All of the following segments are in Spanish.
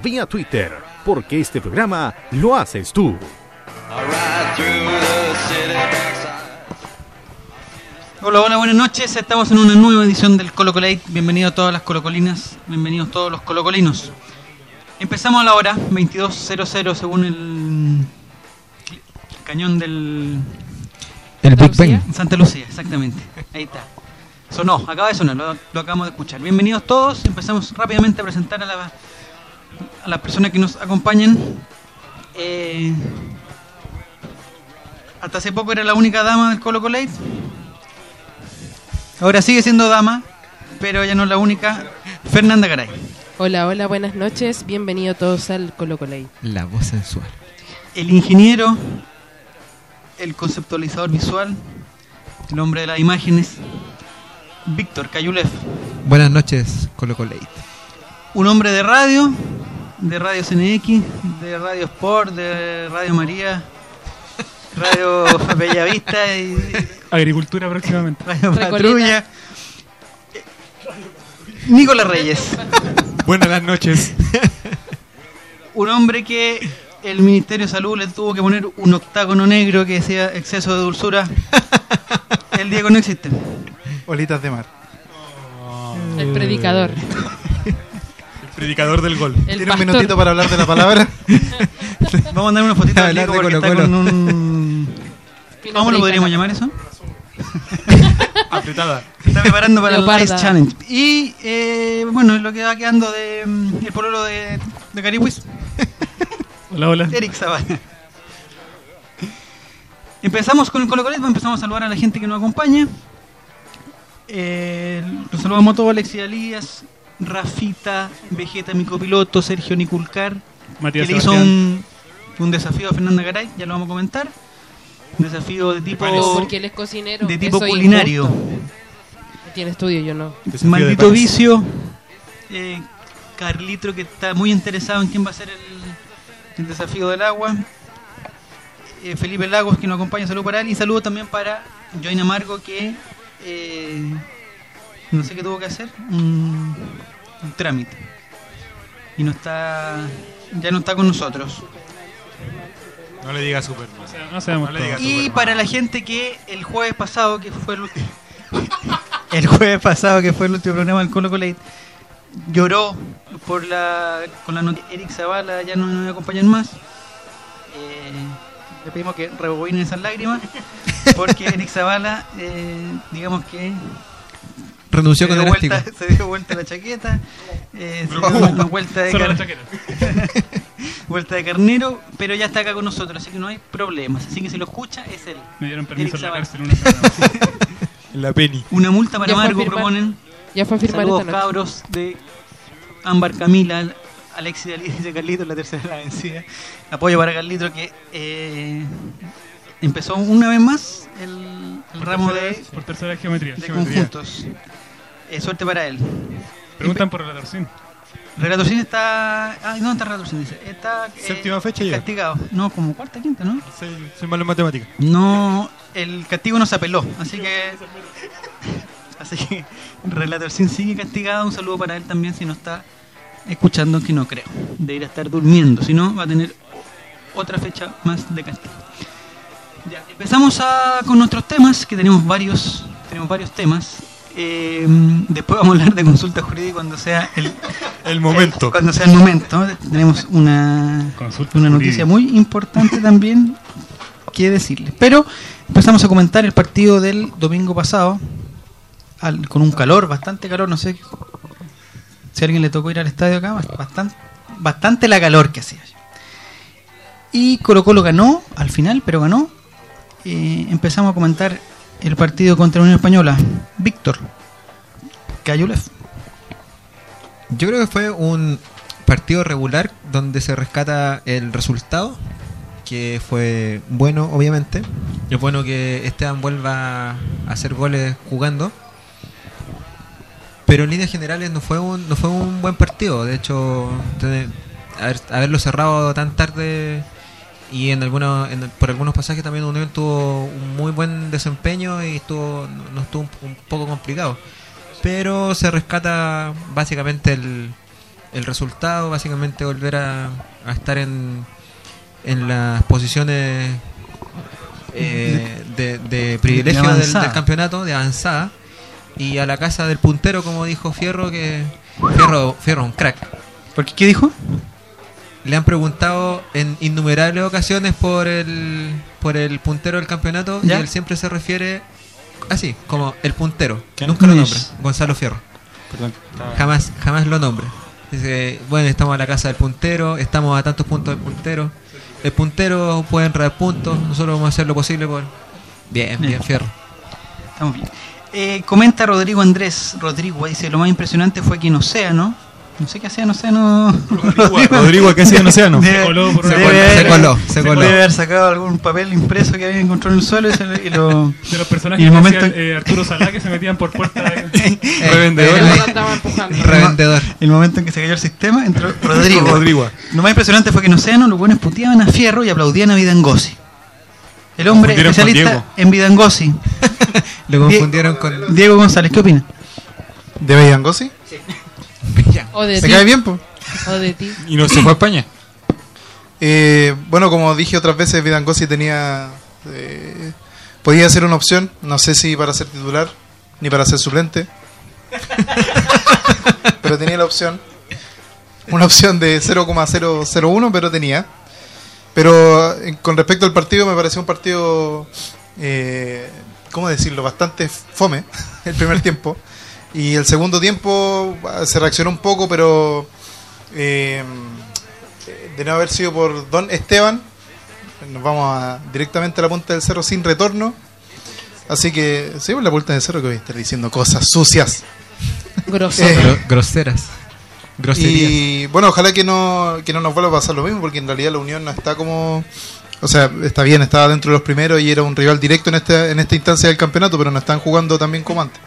vía Twitter, porque este programa lo haces tú. Hola, hola, buenas noches. Estamos en una nueva edición del Colo Colate. Bienvenidos a todas las colocolinas, bienvenidos todos los colocolinos. Empezamos a la hora 22.00 según el cañón del El Big Bang. Santa Lucía, exactamente. Ahí está. Sonó, acaba de sonar, lo, lo acabamos de escuchar. Bienvenidos todos. Empezamos rápidamente a presentar a, la, a las personas que nos acompañan. Eh, hasta hace poco era la única dama del Colo Colate. Ahora sigue siendo dama, pero ya no es la única. Fernanda Garay. Hola, hola, buenas noches. Bienvenidos todos al Colo Colay. La voz sensual. El ingeniero, el conceptualizador visual, el hombre de las imágenes, Víctor Cayulev. Buenas noches, Colo Colate. Un hombre de radio, de Radio CNX, de Radio Sport, de Radio María, Radio Bellavista y Agricultura próximamente. Radio. Patrulla. Nicolás Reyes, Buenas noches. un hombre que el Ministerio de Salud le tuvo que poner un octágono negro que decía exceso de dulzura. El Diego no existe. Olitas de mar. El predicador. El predicador del gol. El ¿Tiene un minutito para hablar de la palabra? Vamos a mandar una Diego de porque está Colo-Colo. con un... ¿Cómo lo podríamos llamar eso? Apretada. Se está preparando para el. Ice Challenge. Y eh, bueno, lo que va quedando de mm, el pololo de, de Cariwis, Hola, hola. Eric Zavala. Empezamos con el Colo Colo, empezamos a saludar a la gente que nos acompaña. Eh, los saludamos a todos, Alexis Alías, Rafita, Vegeta, mi copiloto, Sergio Niculcar, Matías que le hizo un, un desafío a Fernanda Garay, ya lo vamos a comentar. Un desafío de tipo, porque él es cocinero. de tipo culinario. injusto. Tiene estudio, yo no. Desafío Maldito vicio. Eh, Carlitro que está muy interesado en quién va a ser el, el desafío del agua. Eh, Felipe Lagos que nos acompaña, saludo para él y saludo también para Join Amargo que eh, no sé qué tuvo que hacer, un, un trámite. Y no está, ya no está con nosotros. No le diga Superman. No seamos No le digas. Y para la gente que el jueves pasado, que fue el último, el jueves pasado, que fue el último programa del Colo Colate, lloró por la, con la noticia. Eric Zavala ya no nos acompañan más. Eh, le pedimos que rebobinen esas lágrimas, porque Eric Zavala, eh, digamos que Renunció con elástico. vuelta, se dio vuelta la chaqueta, eh, se dio una vuelta de Solo la car- chaqueta. vuelta de carnero, pero ya está acá con nosotros, así que no hay problemas. Así que si lo escucha, es él. Me dieron permiso Eric en la cárcel una la penny. Una multa para Ya Margo firmar. proponen. Ya fue a firmar Saludos esta noche. cabros de Ámbar Camila, Alexis de Alicia y Carlitos, la tercera la vencida. Apoyo para Carlitos que eh, empezó una vez más el, el ramo Tercera de, Por tercera geometría. de geometría. conjuntos. Eh, suerte para él. Preguntan por la torcín. Relatorcín está. Ah, no, está Relatorcín, dice. Está. eh, Séptima fecha ya. Castigado. No, como cuarta, quinta, ¿no? Soy, soy malo en matemáticas. No, el castigo no se apeló, así que. Así que Relator Sin sigue castigado. Un saludo para él también si no está escuchando, que no creo. Debería estar durmiendo, si no, va a tener otra fecha más de castigo. Ya, empezamos a- con nuestros temas, que tenemos varios, tenemos varios temas. Eh, después vamos a hablar de consulta jurídica cuando sea el, El momento. cuando sea el momento. Tenemos una, Consulta una noticia jurídica. muy importante también que decirles. Pero empezamos a comentar el partido del domingo pasado al- con un calor, bastante calor, no sé si a alguien le tocó ir al estadio acá, bastante, bastante la calor que hacía. Y Colo Colo ganó al final, pero ganó. Eh, empezamos a comentar el partido contra la Unión Española. Víctor, Cayulef. Yo creo que fue un partido regular donde se rescata el resultado, que fue bueno, obviamente. Es bueno que Esteban vuelva a hacer goles jugando. Pero en líneas generales no fue un, no fue un buen partido. De hecho, tener- haber- haberlo cerrado tan tarde y en algunos, en- por algunos pasajes también Unión tuvo un muy buen desempeño y estuvo, no estuvo un, un poco complicado. Pero se rescata básicamente el, el resultado, básicamente volver a, a estar en, en las posiciones eh, de, de privilegio De del, campeonato, de avanzada, y a la casa del puntero, como dijo Fierro, que Fierro, Fierro un crack. ¿Por qué? ¿Qué dijo? Le han preguntado en innumerables ocasiones por el, por el puntero del campeonato ¿Ya? y él siempre se refiere así, como el puntero. Nunca lo ¿Quién nombra. Gonzalo Fierro. Perdón. Jamás, jamás lo nombra. Dice, bueno, estamos a la casa del puntero, estamos a tantos puntos del puntero. El puntero puede enredar puntos, nosotros vamos a hacer lo posible por... Bien, bien, Bien. Fierro. Estamos bien. Eh, comenta Rodrigo Andrés. Rodrigo dice: Lo más impresionante fue que en Océano. No sé qué hacía en Océano. Rodrigo, ¿qué hacía en Océano? Debe- Se coló por Se coló, haber- se coló, se coló. Debe haber sacado algún papel impreso que había encontrado en el suelo y, se lo- y lo. De los personajes Y el que momento- hacían, eh, Arturo Salá que se metían por puertas. Eh, Revendedor. eh, andaba empujando. Revendedor. El momento en que se cayó el sistema, entró Rodrigo. Rodrigo. Lo más impresionante fue que en Océano los buenos puteaban a Fierro y aplaudían a Vidangosi. El hombre especialista en Vidangosi. Lo confundieron con... Diego González, ¿qué opina? ¿De Beyangosi? O de ¿Se ti. cae bien, po? O de ti. ¿Y no se fue a España? Eh, bueno, como dije otras veces, Vidangosi tenía. eh, podía ser una opción. No sé si para ser titular ni para ser suplente. pero tenía la opción. Una opción de 0,001, pero tenía. Pero eh, con respecto al partido, me pareció un partido. Eh, ¿Cómo decirlo? Bastante fome el primer tiempo. Y el segundo tiempo ah, se reaccionó un poco, pero. eh, de no haber sido por Don Esteban, nos vamos a- directamente a la punta del cerro sin retorno. Así que, sí, por la punta del cerro que voy a estar diciendo cosas sucias. Eh, Gro- groseras. Groserías. Y bueno, ojalá que no, que no nos vuelva a pasar lo mismo, porque en realidad la Unión no está como. O sea, está bien, estaba dentro de los primeros y era un rival directo en esta, en esta instancia del campeonato, pero no están jugando tan bien como antes.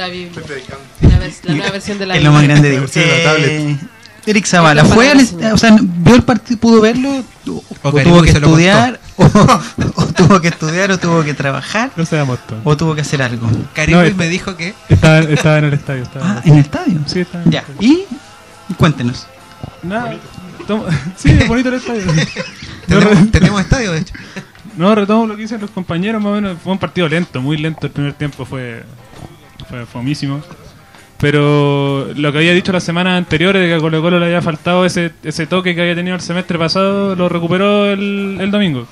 La Biblia. La, la nueva versión de la es lo más grande de la. Eric Zavala, ¿fue al, o sea, vio el partido, pudo verlo? ¿O, tuvo que estudiar? O, o tuvo que estudiar? ¿O tuvo que trabajar? No seamos tontos. ¿O tuvo que hacer algo? Caribe No, me dijo que... Estaba, estaba en el estadio. Estaba en el Ah, ¿en el estadio? Sí, estaba en el Ya, estadio. y cuéntenos. Nada, tomo- sí, es bonito el estadio. Tenemos, tenemos estadio, de hecho. no, retomo lo que dicen los compañeros, más o menos. Fue un partido lento, muy lento. El primer tiempo fue, fue fomísimo. Pero lo que había dicho las semanas anteriores de que a Colo Colo le había faltado ese, ese toque que había tenido el semestre pasado, lo recuperó el, el domingo.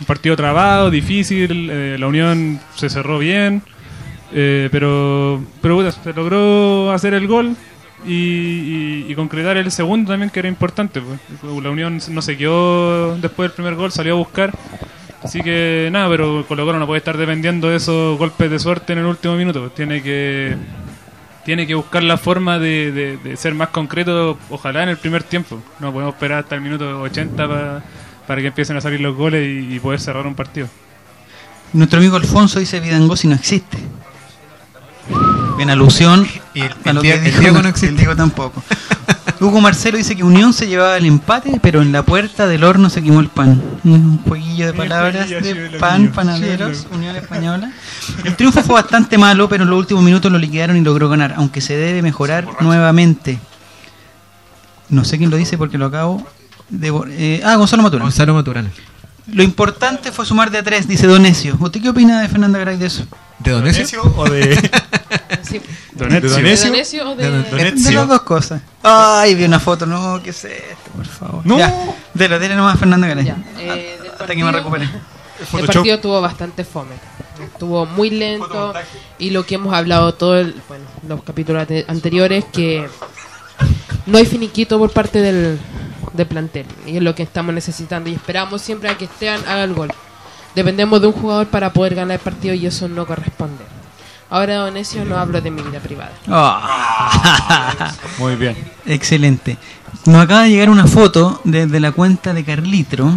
Un partido trabado, difícil, eh, la unión se cerró bien, eh, pero, pero se logró hacer el gol y, y- y concretar el segundo también que era importante. pues. La unión no se quedó después del primer gol, salió a buscar. Así que nada, pero Colo Colo no puede estar dependiendo de esos golpes de suerte en el último minuto. pues. Tiene que tiene que buscar la forma de, de- de ser más concreto, ojalá en el primer tiempo. No podemos esperar hasta el minuto 80 pa- para que empiecen a salir los goles y, y poder cerrar un partido. Nuestro amigo Alfonso dice Vidangosi no existe. En alusión Y el- a lo el que Diego- el dijo, Diego no existe. el Diego tampoco. Hugo Marcelo dice que Unión se llevaba el empate, pero en la puerta del horno se quemó el pan. Un jueguillo de palabras de de pan, panaderos, Unión Española. El triunfo fue bastante malo, pero en los últimos minutos lo liquidaron y logró ganar, aunque se debe mejorar nuevamente. No sé quién lo dice porque lo acabo de... eh, ah, Gonzalo Maturana. Gonzalo Maturana. Lo importante fue sumar de a tres, dice Donesio. ¿Usted qué opina de Fernanda Garay de eso? ¿De Donesio? o de Sí. ¿De ¿De Donesio? Donesio o de.? Las dos cosas. Ay, vi una foto. No, ¿qué es esto? Por favor. No. Ya, dele, dele nomás a Fernanda Garay. Ya, eh, Hasta que me recupere. El partido estuvo bastante fome. Estuvo muy lento y lo que hemos hablado todo el, bueno, los capítulos ante- anteriores que no hay finiquito por parte del, del plantel y es lo que estamos necesitando y esperamos siempre a que Esteban haga el gol. Dependemos de un jugador para poder ganar el partido y eso no corresponde. Ahora, Donesio, no hablo de mi vida privada. Ah. Muy bien. Excelente. Nos acaba de llegar una foto desde la cuenta de Carlitro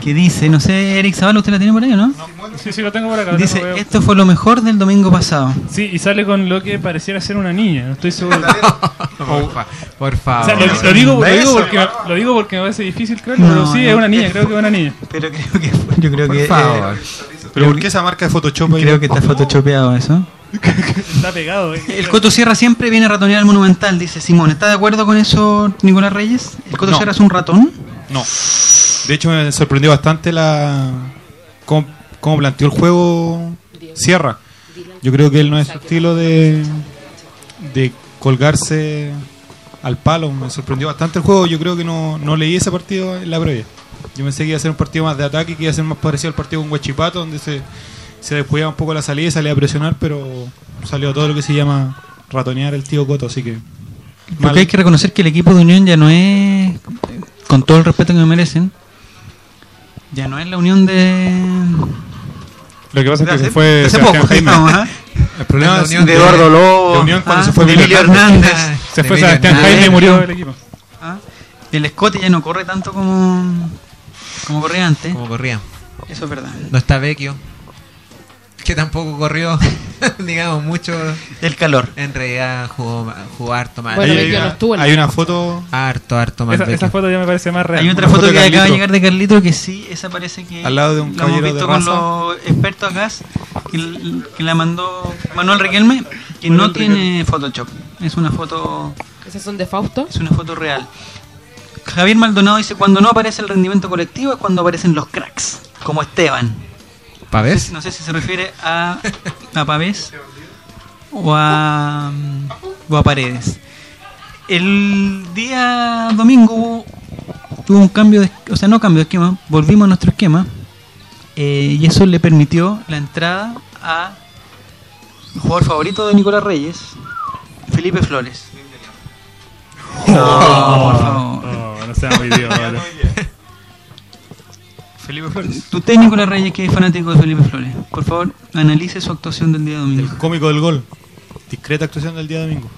que dice, no sé, Eric Zavala, ¿usted la tiene por ahí o no? Sí, sí, lo tengo por acá. Dice, veo. esto fue lo mejor del domingo pasado. Sí, y sale con lo que pareciera ser una niña, no estoy seguro. Por, fa- por O favor. sea, lo, lo digo, lo, digo porque, lo digo porque me parece difícil creerlo, No, pero sí, no. es una niña, creo que es una niña. Pero creo que fue- yo creo Por que favor. ¿Pero por qué esa marca de Photoshop eh, ahí? creo que está photoshopeado eso. Está pegado, eh. El Coto Sierra siempre viene a ratonear al Monumental, dice Simón. ¿Está de acuerdo con eso, Nicolás Reyes? ¿El Coto No. Sierra es un ratón? No. De hecho, me sorprendió bastante la cómo, cómo planteó el juego Sierra. Yo creo que él no es su estilo de, de colgarse al palo. Me sorprendió bastante el juego. Yo creo que no, no leí ese partido en la previa. Yo pensé que iba a ser un partido más de ataque, que iba a ser más parecido al partido con Huachipato, donde se, se descuidaba un poco la salida y salía a presionar, pero salió todo lo que se llama ratonear el tío Coto. Así que. mal. Porque hay que reconocer que el equipo de Unión ya no es, con todo el respeto que me merecen, ya no es la Unión de... Lo que pasa es que se fue hace poco, ¿ah? El problema La es unión de Eduardo Lobo, de Unión cuando ah, se fue Emilio Hernández. Se fue Sebastián. Jaime y murió del equipo. ¿ah? El Scotty ya no corre tanto como, como corría antes. Como corría. Eso es verdad. No está Vecchio. Que tampoco corrió, digamos, mucho. El calor. En realidad jugó, jugó harto mal. Bueno, Hay, Vecchio no estuvo en hay una foto. Harto, harto mal. Esa, foto ya me parece más real. Hay otra Una foto, foto que acaba de llegar de Carlito que sí, esa parece que Al lado de un la hemos caballero visto de con raza. los expertos acá que, la mandó Manuel Riquelme que Manuel no tiene Photoshop es una foto ¿Esas son de Fausto? es una foto real Javier Maldonado dice cuando no aparece el rendimiento colectivo es cuando aparecen los cracks como Esteban ¿Pavés? no sé si se refiere a, a Pavés o a, o a Paredes. El día domingo hubo, tuvo un cambio de, o sea, no cambio de esquema, volvimos a nuestro esquema eh, y eso le permitió la entrada a el jugador favorito de Nicolás Reyes, Felipe Flores. No, por favor. Oh, no seamos idiotas. Felipe Flores. Usted, Nicolás Reyes, que es fanático de Felipe Flores, por favor, analice su actuación del día domingo. El cómico del gol. Discreta actuación del día domingo.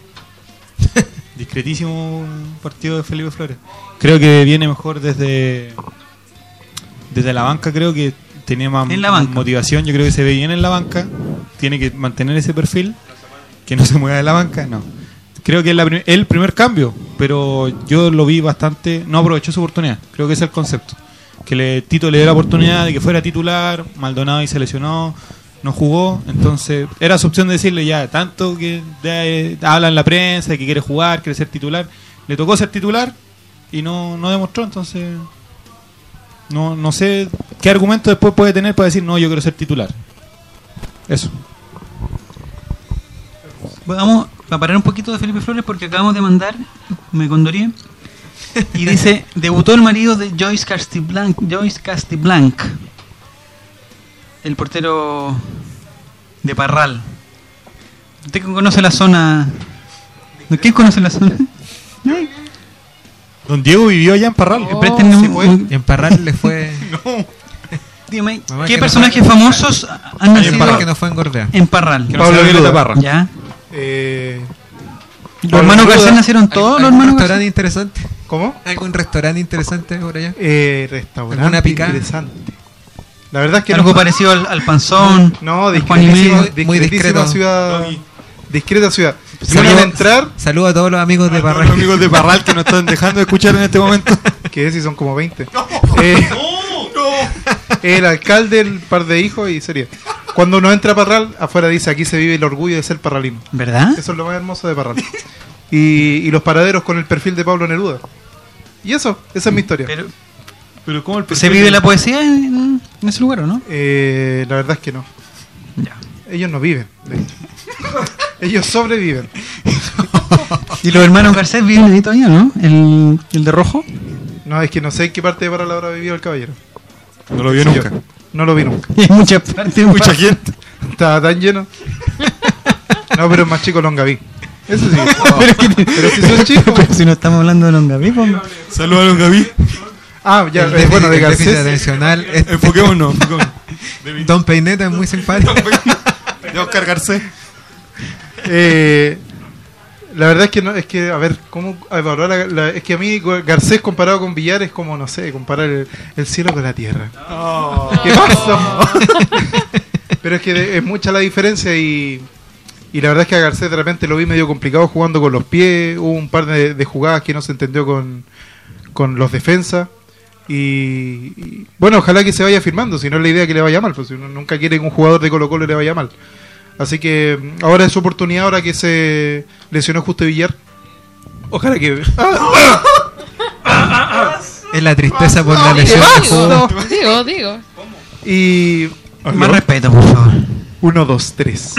Discretísimo partido de Felipe Flores. Creo que viene mejor desde desde la banca. Creo que tenía más En la banca. motivación. Yo creo que se ve bien en la banca. Tiene que mantener ese perfil. Que no se mueva de la banca. No. Creo que es la prim- el primer cambio. Pero yo lo vi bastante. No aprovechó su oportunidad. Creo que ese es el concepto. Que le, Tito le dio la oportunidad de que fuera titular. Maldonado y se no jugó, entonces era su opción de decirle ya, tanto que de- habla en la prensa que quiere jugar, quiere ser titular, le tocó ser titular y no, no demostró, entonces no, no sé qué argumento después puede tener para decir no, yo quiero ser titular. Eso. Vamos a parar un poquito de Felipe Flores porque acabamos de mandar, me condoría, y dice, debutó el marido de Joyce Castiblanc, Joyce Castiblanc, el portero de Parral. ¿Usted conoce la zona? ¿Quién conoce la zona? Ay, Don Diego vivió allá en Parral. Oh. un- en Parral le fue. dígame, Mamá, ¿qué que no personajes fue- famosos han en nacido Parral que no fue en Gorbea. en Parral? Que no Pablo Violeta. Parra. ¿Ya? Eh, ¿Los hermanos. Garcés nacieron todos los ¿Algún hermanos Garcés? interesante? ¿Cómo? ¿Algún restaurante interesante por allá? Eh, restaurante ¿Alguna picada? interesante. La verdad es que Algo no, parecido al, al Panzón, no, discretísima. Muy discreto. ciudad. Discreta ciudad. Saludo- Saludos entrar, Saludos a todos los amigos de A Parral. los amigos de Parral que nos están dejando de escuchar en este momento. que si son como 20. Eh, El alcalde, el par de hijos y sería. Cuando uno entra a Parral, afuera dice aquí se vive el orgullo de ser parralino. ¿Verdad? Eso es lo más hermoso de Parral. Y, y los paraderos con el perfil de Pablo Neruda. Y eso, esa es mi historia. Pero, Pero ¿cómo el ¿Se vive la poesía en, en ese lugar o no? Eh, la verdad es que no. Ya. Ellos no viven. de hecho. Ellos sobreviven. ¿Y los hermanos Garcés viven ahí todavía, no? ¿El, el de rojo? No, es que no sé en qué parte de Parral habrá vivido el caballero. No lo vio Sí, nunca. yo. No lo vi nunca. Hay muchas partes. Mucha gente. Estaba tan lleno. No, pero es más chico Longaví. Eso sí. Pero si son chicos. Pero si no estamos hablando de Longaví. Saludos a Don Gaby. Ah, ya, El eh, bueno, de Garcés. atencional. es- Enfoquémonos. enfoquémonos. Don Peineta es muy simpático. De Oscar Garcés. Eh, la verdad es que no, es que, a ver, ¿cómo evaluar la- la- es que a mí Garcés comparado con Villar es como, no sé, comparar el, el cielo con la tierra. ¿Qué pasa? Pero es que es mucha la diferencia y, y la verdad es que a Garcés de repente lo vi medio complicado jugando con los pies, hubo un par de, de jugadas que no se entendió con, con los defensas. Y, y, bueno, ojalá que se vaya firmando, si no es la idea que le vaya mal, pues si uno nunca quiere que un jugador de Colo Colo le vaya mal. Así que mm, ahora es su oportunidad, ahora que se lesionó Justo Villar. Ojalá que... Es la tristeza por la lesión juego. Digo, digo. Y... Más respeto, por favor. 1, 2, 3.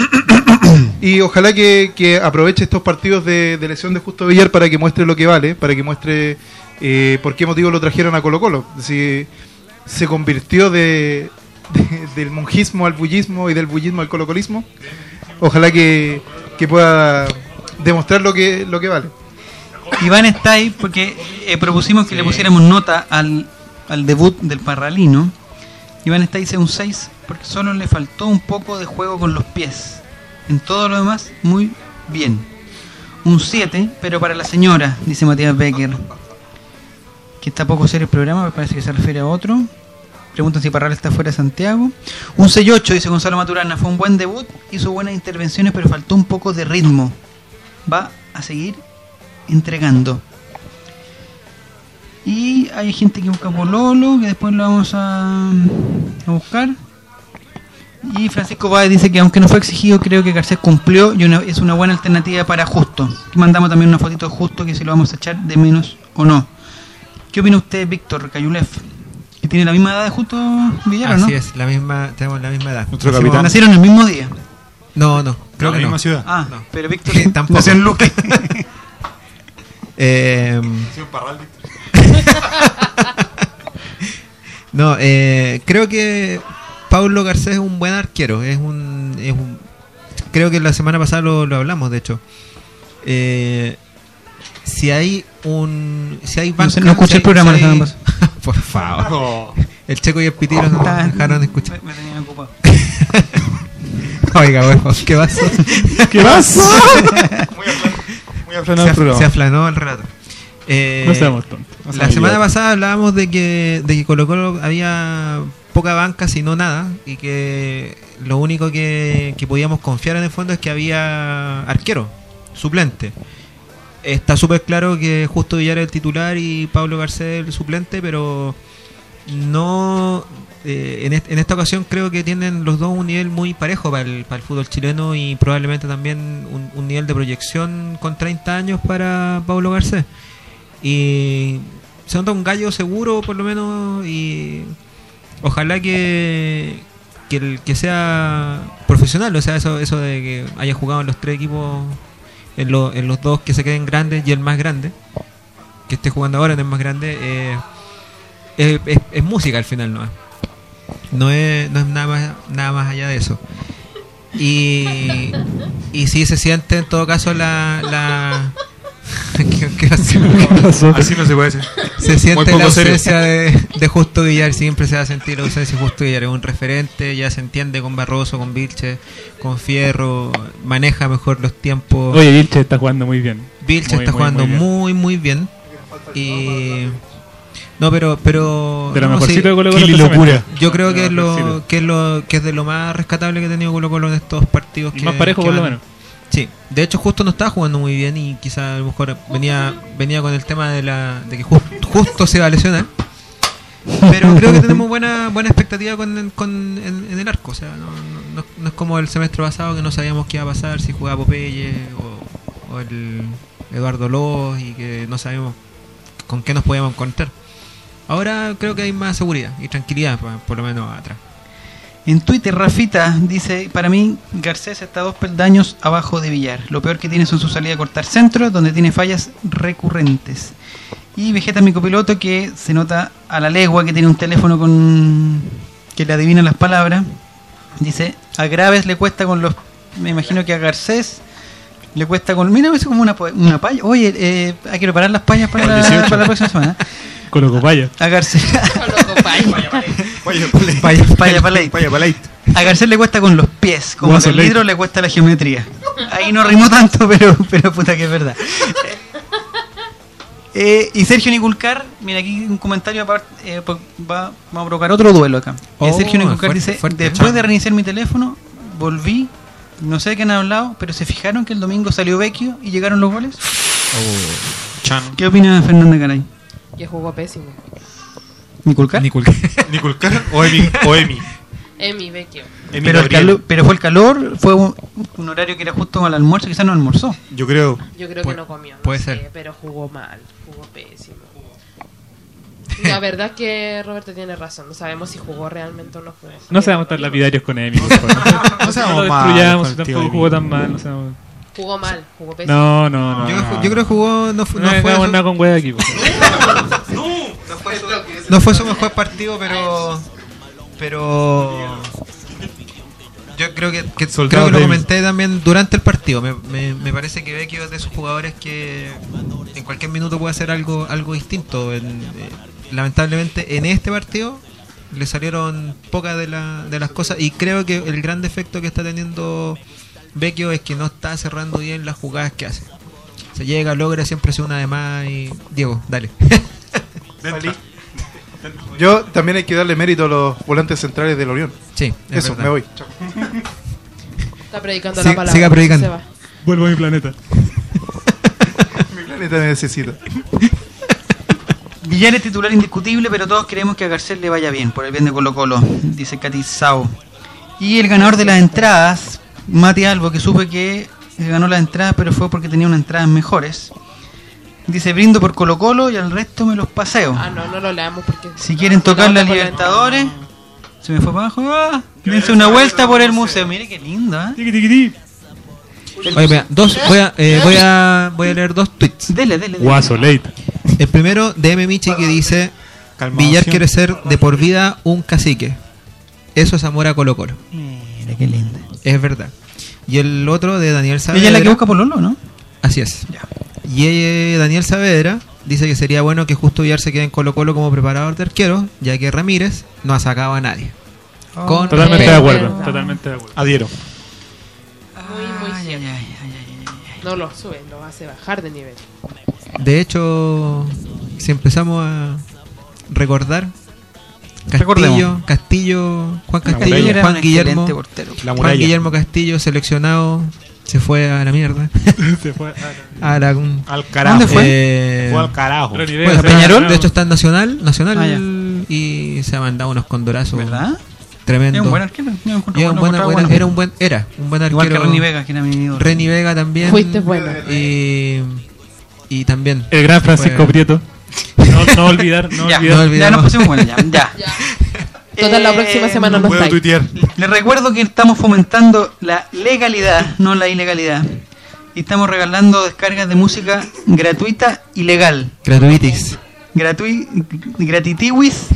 y ojalá que, que aproveche estos partidos de, de lesión de Justo Villar para que muestre lo que vale, para que muestre eh, por qué motivo lo trajeron a Colo Colo. Si se convirtió de, de- del monjismo al bullismo y del bullismo al colocolismo. Ojalá que, que pueda demostrar lo que, lo que vale. Iván está ahí porque eh, propusimos que le pusiéramos nota al, al debut del Parralino. Iván está ahí dice un 6 porque solo le faltó un poco de juego con los pies. En todo lo demás, muy bien. Un 7, pero para la señora, dice Matías Becker. Que está poco serio el programa, me parece que se refiere a otro. Preguntan si Parral está fuera de Santiago. Un 6-8, dice Gonzalo Maturana. Fue un buen debut, hizo buenas intervenciones, pero faltó un poco de ritmo. Va a seguir entregando. Y hay gente que busca Pololo, que después lo vamos a, a buscar. Y Francisco Báez dice que aunque no fue exigido, creo que Garcés cumplió y una- es una buena alternativa para Justo. Mandamos también una fotito de Justo que si lo vamos a echar de menos o no. ¿Qué opina usted, Víctor Cayulef? Que tiene la misma edad de Justo Villar, ¿o ¿no? Así es, la misma, tenemos la misma edad. Nuestro capitán. Nacieron el mismo día. No, no, creo la que no. misma ciudad. Ah, No. pero Víctor tampoco. nació en Luque. Eh, no, eh, creo que Paulo Garcés es un buen arquero. Es un, es un- creo que la semana pasada lo, lo hablamos, de hecho. Eh, si hay un, si hay No sé, no escuché si hay- el programa si hay- Por favor. El Checo y el Pitiro nos Está- dejaron de escuchar. Me, me tenía ocupado. Oiga, bueno, ¿qué pasó? ¿Qué pasa? Muy aplanado se, el programa. se aflanó el relato. Eh, No seamos tontos. no La semana pasada hablábamos de que, de que Colo Colo había poca banca, si no nada, y que lo único que, que podíamos confiar en el fondo es que había arquero, suplente. Está súper claro que Justo Villar el titular y Pablo Garcés el suplente, pero no eh, en esta ocasión creo que tienen los dos un nivel muy parejo para el, para el fútbol chileno y probablemente también un, un nivel de proyección con 30 años para Pablo Garcés. Y se nota un gallo seguro por lo menos y ojalá que, que, sea profesional, o sea, eso, eso de que haya jugado en los tres equipos, en, lo- en los dos que se queden grandes y el más grande, que esté jugando ahora en el más grande, eh, es, música al final, ¿no? No es, no es nada, más, nada más allá de eso. Y, y sí se siente en todo caso la ¿Qué- qué pasó? Así no se puede decir. Se siente la ausencia de, de Justo Villar, siempre se va a sentir la ausencia de Justo Villar, es un referente, ya se entiende con Barroso, con Vilche, con Fierro, maneja mejor los tiempos. Oye, Vilche está jugando muy bien. Vilche muy, está muy, jugando muy bien. muy, muy bien. Y no, pero pero De lo no, mejorcito sí, de Colo Colo. Esta locura. yo creo que es lo que es lo que es de lo más rescatable que ha tenido Colo Colo en estos partidos Y que más parejo que por lo menos. Sí, de hecho justo no estaba jugando muy bien y quizá a lo mejor venía venía con el tema de la de que ju- justo se va a lesionar. Pero creo que tenemos buena buena expectativa con, con en, el arco, o sea, no, no- no- es como el semestre pasado que no sabíamos qué iba a pasar si jugaba Popeye o, el Eduardo López y que no sabíamos con qué nos podíamos encontrar. Ahora creo que hay más seguridad y tranquilidad, por lo menos atrás. En Twitter, Rafita dice: Para mí, Garcés está dos peldaños abajo de Villar. Lo peor que tiene son su salida a cortar centro, donde tiene fallas recurrentes. Y Vegeta, mi copiloto, que se nota a la legua que tiene un teléfono con que le adivina las palabras. Dice: A Graves le cuesta con los. Me imagino que a Garcés le cuesta con. Mira, es como una, una palla. Oye, eh, hay que preparar las payas para, Con la, 18. para la próxima semana. Colo Copaya. A Garcés. A Garcés le cuesta con los pies, como al litro le cuesta la geometría. Ahí no rimó tanto, pero, pero puta que es verdad. Eh, y Sergio Niculcar, mira aquí un comentario aparte, eh, va, vamos a provocar otro duelo acá. Eh, Oh, Sergio Niculcar fuerte, dice, fuerte, después chao. de reiniciar mi teléfono, volví, no sé de qué han hablado, pero se fijaron que el domingo salió Vecchio y llegaron los goles. Chan. ¿Qué opina Fernanda Caray? Que jugó pésimo. ¿Niculcar? Niculcar. Niculcar o Emi. O Emi. Emi Vecchio. Emi Pero, el calor, pero fue el calor, fue un, un horario que era justo al almuerzo, quizás no almorzó. Yo creo. Yo creo Pu- que no comió. no puede sé, ser. Pero jugó mal, jugó pésimo. La verdad es que Roberto tiene razón. No sabemos si jugó realmente o no jugó. No seamos tan lapidarios con Emi. No seamos No lo malos destruyamos, tampoco jugó tan mal. No, seamos- Jugó mal, jugó pésimo. no, no. no Yo, no. yo creo que jugó. No, fu- No, no fue su- nada con wea aquí. favor. no fue su mejor partido, pero. Pero. Yo creo que, creo que lo comenté también durante el partido. Me, me, me parece que Vecchio es de esos jugadores que en cualquier minuto puede hacer algo algo distinto. En- eh, lamentablemente en este partido le salieron pocas de, la- de las cosas y creo que el gran defecto que está teniendo Vecchio es que no está cerrando bien las jugadas que hace. Se llega, logra, siempre hace una de más y... Diego, dale. Yo también hay que darle mérito a los volantes centrales del Orión. sí, es Eso, verdad. me voy. Chao. Está predicando la palabra. siga predicando. se va. Vuelvo a mi planeta. Mi planeta me necesita. Villar es titular indiscutible, pero todos queremos que a Garcés le vaya bien, por el bien de Colo Colo, dice Katy Sao. Y el ganador de las entradas, Mati Albo, que supe que ganó las entradas, pero fue porque tenía unas entradas mejores. Dice, brindo por Colo Colo y al resto me los paseo. Ah, no, no lo leamos porque. Si quieren tocar la Libertadores, se me fue para abajo, ah, dense una vuelta por el museo. Mire qué lindo, ¿eh? Oye, mira, dos, voy, a, eh, voy, a, voy a leer dos tweets. Dele, dele, dele. Guaso, late. El primero de M. Michi que dice. Villar quiere ser de por vida un cacique. Eso es amor a Colo Colo. Mira qué linda. Es verdad. Y el otro de Daniel Saavedra. Ella es la que busca por Lolo, ¿no? Así es. Ya. Y eh, Daniel Saavedra dice que sería bueno que justo Villar se quede en Colo Colo como preparador de arquero, ya que Ramírez no ha sacado a nadie. Con Totalmente de acuerdo. verdad. Totalmente de acuerdo. Adhiero. Muy, muy Ay, cierto. ay, ay, ay, ay, ay. No lo sube, lo hace bajar de nivel. De hecho, si empezamos a recordar, Castillo. Castillo, Juan Castillo. Era Juan Guillermo, Juan. Guillermo Castillo seleccionado, se fue a la mierda. Se fue. a la, Al carajo. ¿Dónde fue? eh, Fue al carajo. Bueno, Peñarol, de hecho está en Nacional, Nacional Ah, y se ha mandado unos condorazos ¿Verdad? tremendos. Es un buen arquero. Era un buen- lo encontraba buena- bueno. era un buen era un buen arquero. Igual que Renny Vega, que era mi ídolo. Renny Vega también. Fuiste bueno. Y, y también. El gran Francisco Fue- Prieto. No, no olvidar, no ya, olvidar. no olvidar. ya nos pusimos bueno, ya. ya. Ya. Total, la Eh, próxima semana no Puedo tuitear. Les recuerdo que estamos fomentando la legalidad, no la ilegalidad. Y estamos regalando descargas de música gratuita y legal. Gratuitis. Gratui, gratitiwis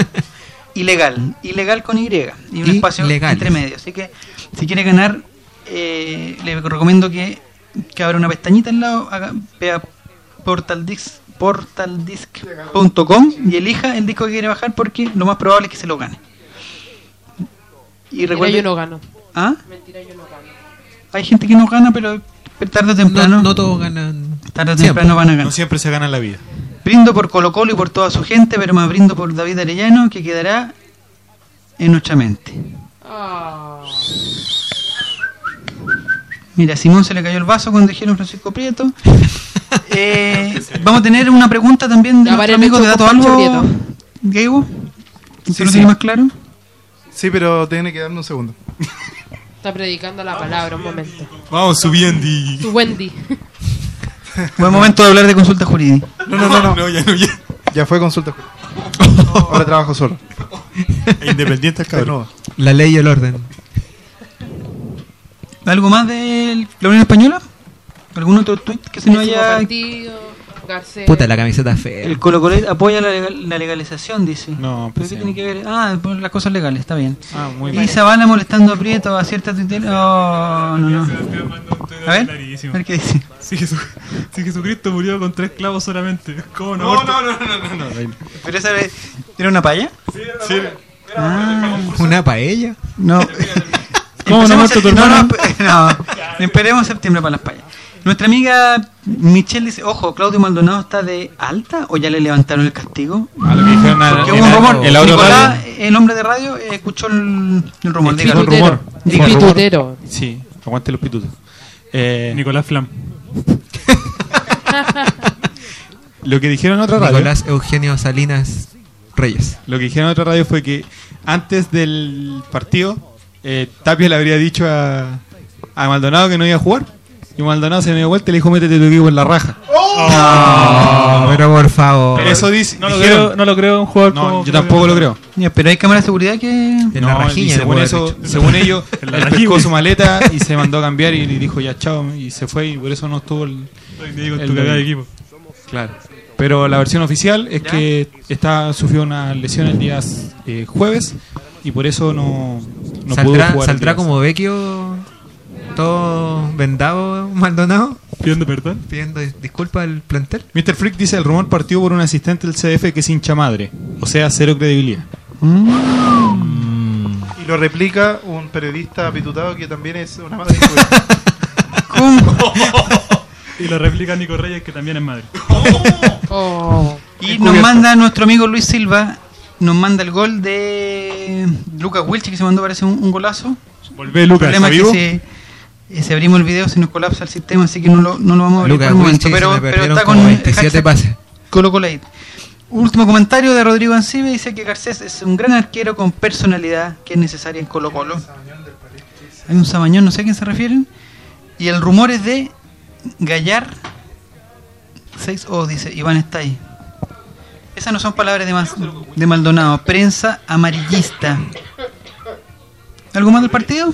ilegal. Ilegal con Y. Y un Y espacio legales. entre medio. Así que si quiere ganar, eh, le recomiendo que, que abra una pestañita al lado, haga, vea portaldisc, portaldisc.com y elija el disco que quiere bajar porque lo más probable es que se lo gane. Y Mira, recuerde, yo no gano. ¿Ah? Mentira, yo no gano. Hay gente que no gana, pero pero tarde o No, temprano, no todos ganan. tarde o siempre. temprano van a No ganar. siempre se gana la vida. Brindo por Colo Colo y por toda su gente, pero más brindo por David Arellano, que quedará en nuestra mente. Ah. Mira, a Simón se le cayó el vaso cuando dijeron Francisco Prieto. Eh, vamos a tener una pregunta también de Ya, nuestro amigo de Dato. Gaibo, ¿usted Sí, lo sí. tiene más claro? Sí, pero tiene que darme un segundo. Está predicando la palabra un momento. Vamos subiendo. Tu Wendy. Buen momento de hablar de consulta jurídica. No, no, no, no. no, ya no, ya. Ya fue consulta. Ahora trabajo solo. Independiente el cabrón. La ley y el orden. ¿Algo más de la Unión Española? ¿Algún otro tweet que se nos haya partido, Garcés. Puta, la camiseta fea. El Colo Colo apoya la, legal- la legalización, dice. No, ¿Pero pues qué sí. tiene que ver? Ah, por las cosas legales, está bien. Ah, muy Y bien. Zavala molestando a Prieto a cierta tuitera. Oh, no, no. A ver, a ver qué dice. Si, Jesu- si Jesucristo murió con tres clavos solamente, ¿cómo no? No, no, no, no, no, no. ¿Pero esa vez era una paya? Sí. Ah, Una paella. no. ¿Cómo no muerto tu sep- no, hermano? no, no, esperemos septiembre para las payas. Nuestra amiga Michelle dice, ojo, Claudio Maldonado está de alta o ya le levantaron el castigo. A lo que dijeron al- Porque en hubo un el- rumor. El Nicolás, el hombre de radio, eh, escuchó el, el rumor. El rumor. Rumor. Pitutero. Sí, aguante los pitutos. Eh, Nicolás Flam. lo que dijeron en otra radio. Nicolás Eugenio Salinas Reyes. Lo que dijeron en otra radio fue que antes del partido, eh, Tapia le habría dicho a, a Maldonado que no iba a jugar. Y Maldonado se me dio vuelta y le dijo, métete tu equipo en la raja. No, pero por favor. Eso dice, No lo, dijeron. creo, no lo creo un jugador No, como yo tampoco lo creo. Ya, pero hay cámaras de seguridad que. En la No, rajilla y le según eso, según ellos, la él rajilla. pescó su maleta y se mandó a cambiar y le dijo ya chao y se fue y por eso no estuvo el, Digo, el tu cagada de equipo. Claro. Pero la versión oficial es que está sufrió una lesión el día eh, jueves y por eso no, no pudo ¿Saldrá, jugar. el ¿saldrá como Vecchio todo vendado Maldonado Pidiendo perdón. pidiendo dis- disculpas al plantel? Mr. Freak dice el rumor partió por un asistente del CDF que es hincha madre, o sea, cero credibilidad. Y lo replica un periodista apitutado que también es una madre. Y lo replica Nico Reyes, que también es madre. Oh. Y nos manda nuestro amigo Luis Silva, nos manda el gol de Lucas Wilche que se mandó parece un, un golazo. Volvé El Lucas, problema ¿está es que vivo? Si, eh, si abrimos el video se nos colapsa el sistema, así que no lo, no lo vamos a abrir Lucas por el momento. Pero, está con el 27 hashtag pases. Colo Colate. Último comentario de Rodrigo Ancibe, dice que Garcés es un gran arquero con personalidad que es necesaria en Colo Colo. Hay un sabañón, no sé a quién se refieren. Y el rumor es de Gallar 6 o dice Iván está ahí. Esas no son palabras de, Mas- de Maldonado, prensa amarillista. ¿Algo más del partido?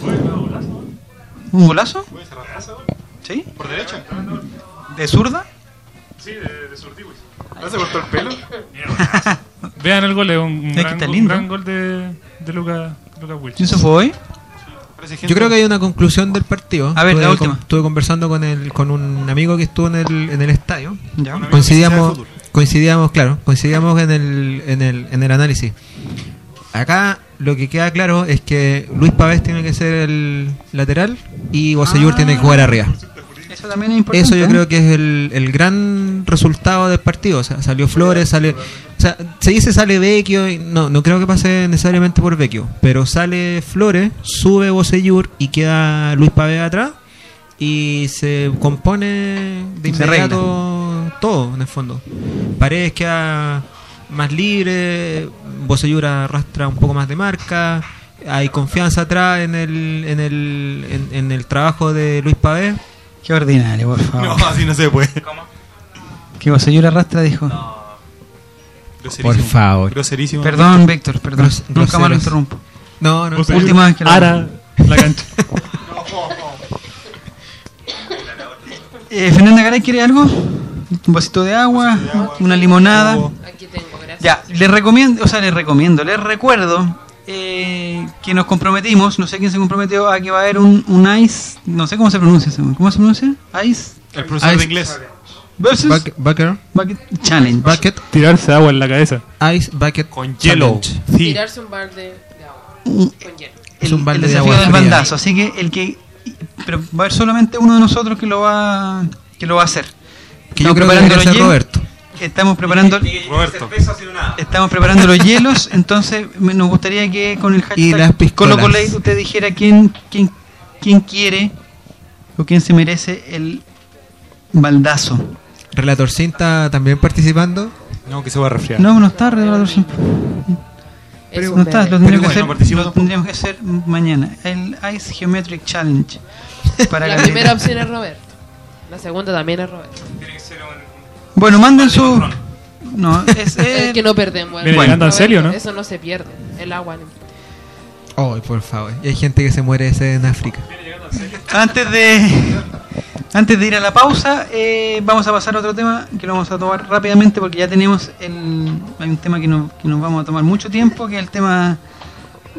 ¿Un golazo? ¿Sí? ¿Por derecha? ¿De zurda? ¿No se cortó el pelo? Vean el gol, es un, gran, un gran gol de, de Lucas Lucas Wilch. ¿Y eso fue hoy? Yo creo que hay una conclusión del partido. A ver, la Estuve última. con- estuve conversando con el, con un amigo que estuvo en el, en el estadio. Ya. Coincidíamos, coincidíamos, claro, coincidíamos en el, en el, en el análisis. Acá lo que queda claro es que Luis Pavés tiene que ser el lateral y Bosellur Ah. tiene que jugar arriba. Eso también es importante. Eso yo creo que es el, el gran resultado del partido. O sea, salió Flores, sale. O sea, se dice sale Vecchio. y No, no creo que pase necesariamente por Vecchio. Pero sale Flores, sube Bosellur y queda Luis Pavés atrás. Y se compone de inmediato todo, en el fondo. Paredes queda más libre. Bosellur arrastra un poco más de marca. Hay confianza atrás en el, en el, en, en el trabajo de Luis Pavés. Qué ordinario, por favor. No, así no se puede. Que Bosellur arrastra dijo. Groserísimo. Por favor. Groserísimo. Perdón, Víctor, perdón. Gros- Nunca más lo interrumpo. No, no. Última vez que lo Ara la cancha. Eh, Fernanda Garay, ¿quiere algo? Un vasito de agua, una limonada. Tengo, gracias. Ya, les recomiendo, o sea, les recomiendo, les recuerdo eh, que nos comprometimos, no sé quién se comprometió, a que va a haber un, un ICE, no sé cómo se pronuncia, ese, ¿cómo se pronuncia? ICE El profesor Ice- de inglés. versus Buck- Bucker, Bucket Challenge. bucket, Tirarse agua en la cabeza. ice, bucket, Con hielo. challenge. Sí. Tirarse un balde de agua con hielo. Es el, un balde el de desafío agua del bandazo, así que el que pero va a haber solamente uno de nosotros que lo va que lo va a hacer. Que yo creo que los ser hielos. Roberto. Estamos preparando Roberto. estamos preparando los hielos, entonces me- nos gustaría que con el Y las hashtag piscolas. ColoColate usted dijera quién quién quién quiere o quién se merece el baldazo. Relator Cinta también participando. No, que se va a resfriar. No, no está siempre. Es No está, lo tendríamos, bueno, que, hacer, lo tampoco. tendríamos que hacer mañana. El Ice Geometric Challenge. Para La Gabriela. primera opción es Roberto. La segunda también es Roberto. Bueno, manden su. No, es. Es eh, que no perdemos. Viene llegando en serio, ¿no? Eso no se pierde. El agua. no. Ay, por favor. Y hay gente que se muere ese en África. antes de. Antes de ir a la pausa, eh, vamos a pasar a otro tema que lo vamos a tomar rápidamente porque ya tenemos el. Hay un tema que, no- que nos vamos a tomar mucho tiempo, que es el tema.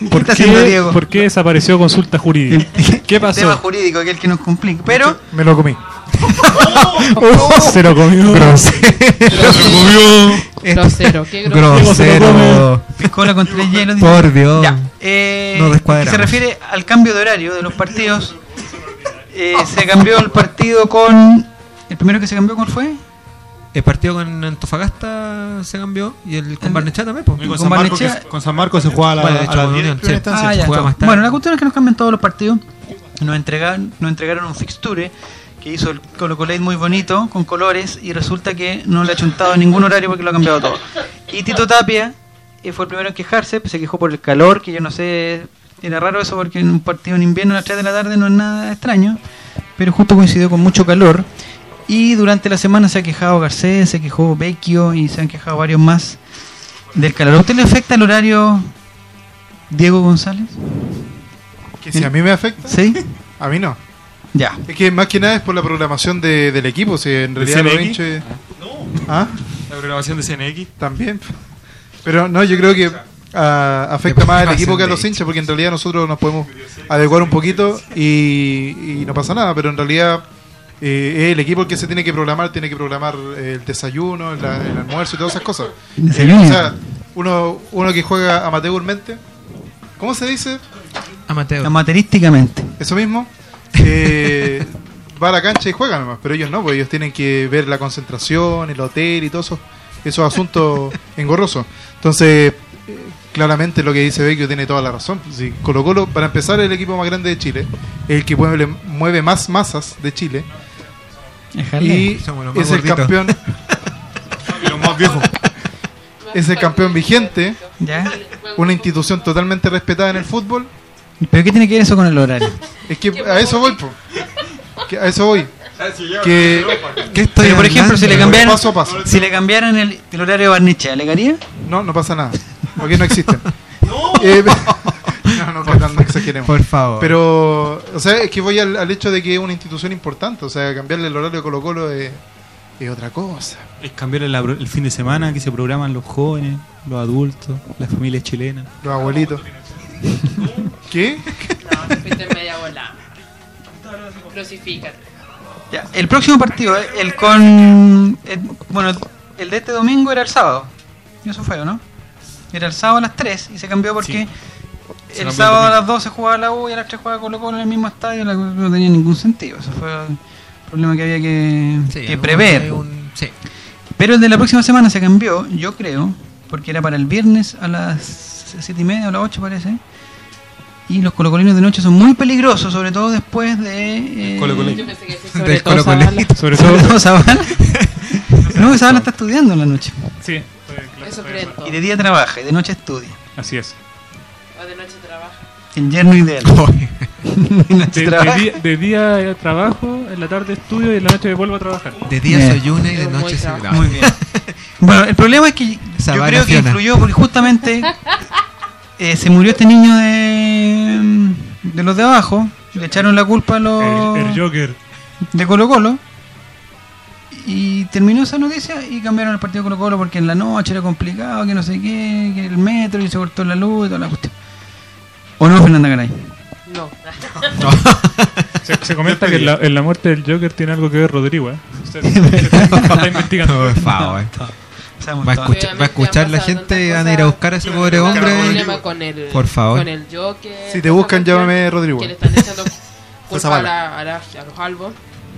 ¿Qué ¿Por está haciendo qué, Diego? ¿Por qué desapareció consulta jurídica? ¿Qué Tema pasó? jurídico, que es el que nos complica. Pero. Me lo comí. Oh, se lo comió. Grosero. Qué grosero. Grosero. Piscola con tres hielos. Por Dios. Ya. Eh, que se refiere al cambio de horario de los partidos. Eh, se cambió el partido con. ¿El primero que se cambió cuál fue? El partido con Antofagasta se cambió y el con Barnechea también. Con, Con San Marcos, Barnechea- que- con San Marcos se juega a, la, Bueno, de a con 10 Unión, sí. Ah, ya, más tarde. Bueno, la cuestión es que nos cambian todos los partidos. Nos entregaron, nos entregaron un fixture que hizo el Colo Colate muy bonito, con colores, y resulta que no le ha chuntado en ningún horario porque lo ha cambiado todo. Y Tito Tapia eh, fue el primero en quejarse, se quejó por el calor, que yo no sé, era raro eso porque en un partido en invierno a las 3 de la tarde no es nada extraño, pero justo coincidió con mucho calor. Y durante la semana se ha quejado Garcés, se quejó Vecchio y se han quejado varios más del calor. ¿A usted le afecta el horario Diego González? Que si a mí me afecta, ¿Sí? a mí no. Ya. Es que más que nada es por la programación de- del equipo. Si en realidad los CNX? hinchas. ¿Ah? La programación de CNX. También. Pero no, yo creo que ah, afecta más al equipo que a los hinchas, porque en realidad nosotros nos podemos adecuar un poquito y, y no pasa nada, pero en realidad eh, es el equipo el que se tiene que programar, tiene que programar el desayuno, el, el almuerzo y todas esas cosas. Desayuno. o sea, uno, uno que juega amateurmente, ¿cómo se dice? Amateur. Amaterísticamente. Eso mismo. Eh, va a la cancha y juega nomás, pero ellos no, porque ellos tienen que ver la concentración, el hotel y todos esos, esos asuntos engorrosos. Entonces, eh, claramente lo que dice Vecchio tiene toda la razón. Si Colo Colo, para empezar, es el equipo más grande de Chile, es el que mueve, mueve más masas de Chile y Somos los más es el campeón, Los más viejos. es el campeón vigente, ¿Ya? una institución totalmente respetada en el fútbol. ¿Pero qué tiene que ver eso con el horario? Es que a eso voy, po. Que a eso voy. Que ¿Qué estoy Pero, por ejemplo, si le cambiaran, Paso a paso. si le cambiaran el, el horario de Barnechea, ¿le haría? No, no pasa nada. Porque no existen. Eh, no, no, no, no exageremos. Por favor. Pero, o sea, es que voy al, al hecho de que es una institución importante. O sea, cambiarle el horario de Colo Colo es, es otra cosa. Es cambiar el, el fin de semana que se programan los jóvenes, los adultos, las familias chilenas. Los abuelitos. ¿Qué? No, te fuiste media bola. Crucifícate. Ya, el próximo partido, eh, el con. el- bueno, el de este domingo era el sábado. Y eso fue, ¿o ¿no? Era el sábado a las 3 y se cambió porque Se el cambió el sábado a domingo. las 12 jugaba la U y a las 3 jugaba Colo Colo en el mismo estadio. la- no tenía ningún sentido. Eso fue el problema que había que, Sí, que un- prever. un- sí. Pero el de la próxima semana se cambió, yo creo, porque era para el viernes a las 7 y media o las 8 parece. Y los colocolinos de noche son muy peligrosos, sobre todo después de... eh, Colo-colino. Yo pensé que sí, sobre todo Colo-Colito. Zavala. Sobre sobre todo. Zavala. no, Zavala está estudiando en la noche. Sí, Eso. Y de día trabaja y de noche estudia. Así es. O de noche trabaja. El yerno ideal. de día, de día eh, trabajo, en la tarde estudio y en la noche vuelvo a trabajar. De día Bien. soy una y de noche la Muy bien. Bueno, el problema es que yo creo que Fiona. influyó porque justamente eh, se murió este niño de, de los de abajo. Le echaron la culpa a los El, el Joker. de Colo Colo. Y terminó esa noticia y cambiaron el partido de Colo Colo porque en la noche era complicado, que no sé qué, que el metro y se cortó la luz y toda la cuestión. ¿O no, Fernanda Garay? No. Se, se comenta que en la, en la muerte del Joker tiene algo que ver Rodrigo, ¿eh? Usted, usted está investigando. Por favor. Sabemos Va a escuchar, va a escuchar la gente y van a ir a buscar a ese pobre hombre. con el, Por favor. Con el Joker. Si te buscan, llámame Rodrigo. Que le están echando culpa a, la- a, la- a los albos.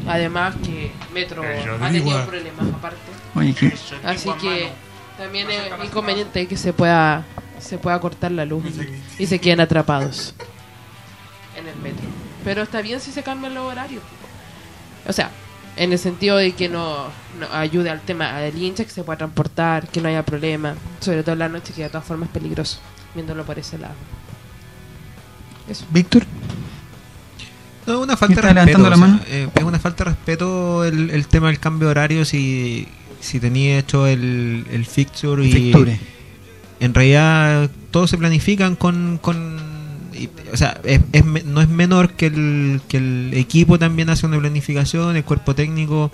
Además que Metro ha tenido problemas aparte. Oye, que- Así que también es inconveniente que se pueda se pueda cortar la luz y se queden atrapados en el metro. Pero está bien si se cambian los horarios. O sea, en el sentido de que no, no ayude al tema del hincha, que se pueda transportar, que no haya problema, sobre todo en la noche, que de todas formas es peligroso, viéndolo por ese lado. Eso. Víctor, No, una falta ¿Está de respeto. levantando la o sea, mano? eh, es una falta de respeto el, el tema del cambio de horario si, si tenía hecho el, el fixture y Fixture. en realidad todos se planifican con, con o sea es, es no es menor que el, que el equipo también hace una planificación el cuerpo técnico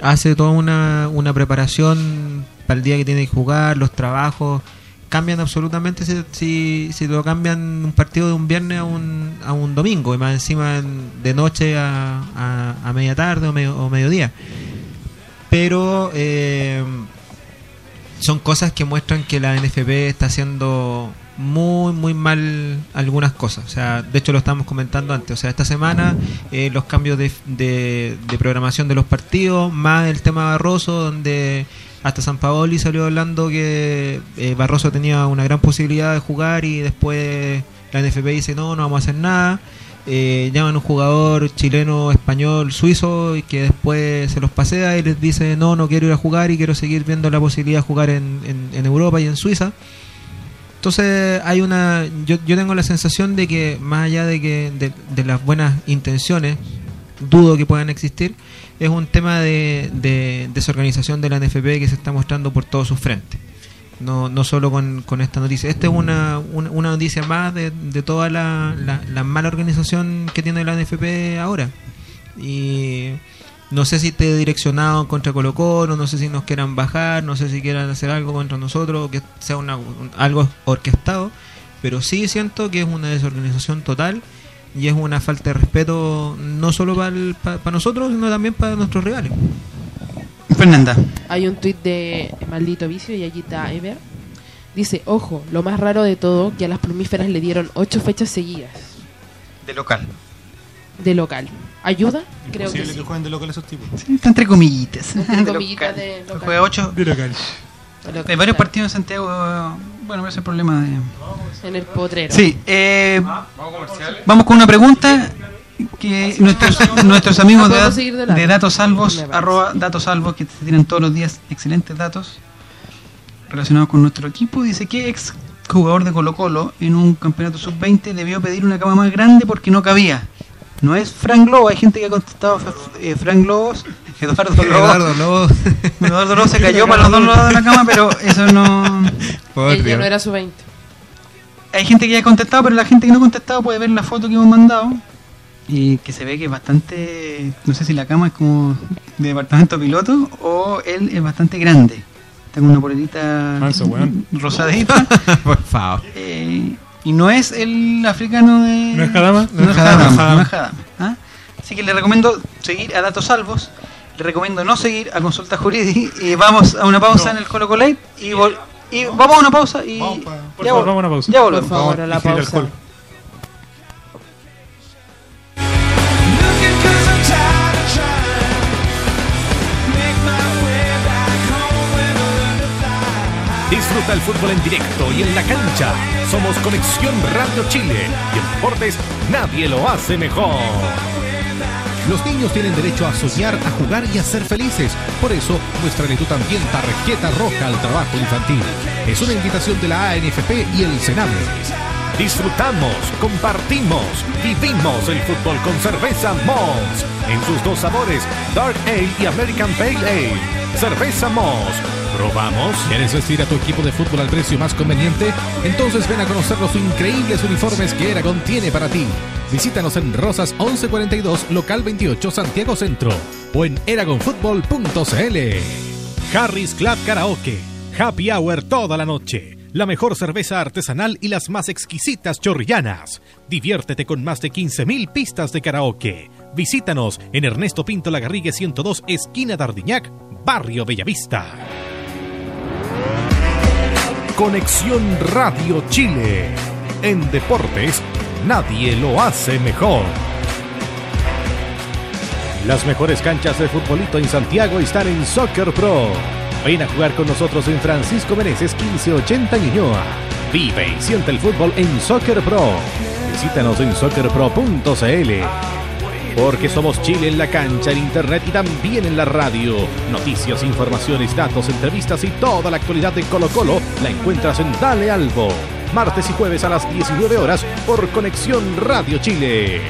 hace toda una, una preparación para el día que tiene que jugar los trabajos cambian absolutamente si, si, si lo cambian un partido de un viernes a un, a un domingo y más encima en- de noche a, a, a media tarde o, o mediodía. Pero eh, son cosas que muestran que la NFP está haciendo muy muy mal algunas cosas. O sea de hecho lo estábamos comentando antes. O sea esta semana eh, los cambios de, de, de programación de los partidos más el tema Barroso donde hasta San Paoli salió hablando que eh, Barroso tenía una gran posibilidad de jugar y después la NFP dice no no vamos a hacer nada eh, llaman un jugador chileno, español, suizo y que después se los pasea y les dice no, no quiero ir a jugar y quiero seguir viendo la posibilidad de jugar en- en Europa y en Suiza. Entonces hay una, yo, yo tengo la sensación de que más allá de que de, las buenas intenciones, dudo que puedan existir, es un tema de, de desorganización de la NFP que se está mostrando por todos sus frentes. No, no solo con, esta noticia. Esta es una, una, una noticia más de, de toda la, la, la mala organización que tiene la NFP ahora. Y no sé si esté direccionado contra Colo Colo, no sé si nos quieran bajar, no sé si quieran hacer algo contra nosotros, que sea una, un- algo orquestado, pero sí siento que es una desorganización total y es una falta de respeto no solo para nosotros, sino también para nuestros rivales. Fernanda. Hay un tuit de Maldito Vicio y allí está Ever. Dice, ojo, lo más raro de todo, que a las plumíferas le dieron ocho fechas seguidas De local. De local. ¿Ayuda? Creo que sí. que jueguen de local esos tipos. Sí, está entre comillitas. Entre De comillitas local. de local. Juega 8. De local. De local, Hay varios partidos en Santiago. Bueno, ese es el problema de. En el potrero. Sí, eh, vamos con una pregunta que nuestros, nuestros amigos de, Datos Salvos, arroba Datos Salvos, que te tienen todos los días excelentes datos relacionados con nuestro equipo, dice que ex jugador de Colo Colo en un campeonato sub-20 debió pedir una cama más grande porque no cabía. No es Frank Lobo, hay gente que ha contestado eh, Frank Lobos, Eduardo Lobo. Eduardo Lobo. Eduardo Lobo se cayó para los dos lados de la cama, pero eso no... Por Él ya Dios. no era su 20. Hay gente que ya ha contestado, pero la gente que no ha contestado puede ver la foto que hemos mandado. Y que se ve que es bastante. No sé si la cama es como de departamento piloto o él es bastante grande. Está con una polerita rosadita. Por favor. eh, y no es el africano de. ¿No es Hadama? No es Hadama. No es Hadama, ¿ah? Así que le recomiendo seguir a Datos Salvos. Le recomiendo no seguir a Consulta Jurídica. Y vamos a una pausa en el Colo Colate. Y, vol- y vamos a una pausa. Y Vamos pa- Por ya, favor, vamos a una pausa. ya Por volvemos. favor, a la pausa. Disfruta el fútbol en directo y en la cancha. Somos Conexión Radio Chile y en deportes nadie lo hace mejor. Los niños tienen derecho a soñar, a jugar y a ser felices. Por eso, muéstrale tú también tarjeta roja al trabajo infantil. Es una invitación de la ANFP y el Sename. Disfrutamos, compartimos, vivimos el fútbol con cerveza Moss. En sus dos sabores, Dark Ale y American Pale Ale. Cerveza Moss. ¿Probamos? ¿Quieres vestir a tu equipo de fútbol al precio más conveniente? Entonces ven a conocer los increíbles uniformes que Eragon tiene para ti. Visítanos en Rosas 1142, local 28, Santiago Centro. O en eragonfutbol.cl. Harris Club Karaoke. Happy Hour toda la noche. La mejor cerveza artesanal y las más exquisitas chorrillanas. Diviértete con más de 15.000 pistas de karaoke. Visítanos en Ernesto Pinto Lagarrigue 102, esquina Dardiñac, Barrio Bellavista. Conexión Radio Chile. En deportes, nadie lo hace mejor. Las mejores canchas de futbolito en Santiago están en Soccer Pro. Ven a jugar con nosotros en Francisco Meneses 1580 Ñuñoa. Vive y siente el fútbol en Soccer Pro. Visítanos en soccerpro.cl. Porque somos Chile en la cancha, en internet y también en la radio. Noticias, informaciones, datos, entrevistas y toda la actualidad de Colo Colo la encuentras en Dale Albo. Martes y jueves a las 19 horas por Conexión Radio Chile.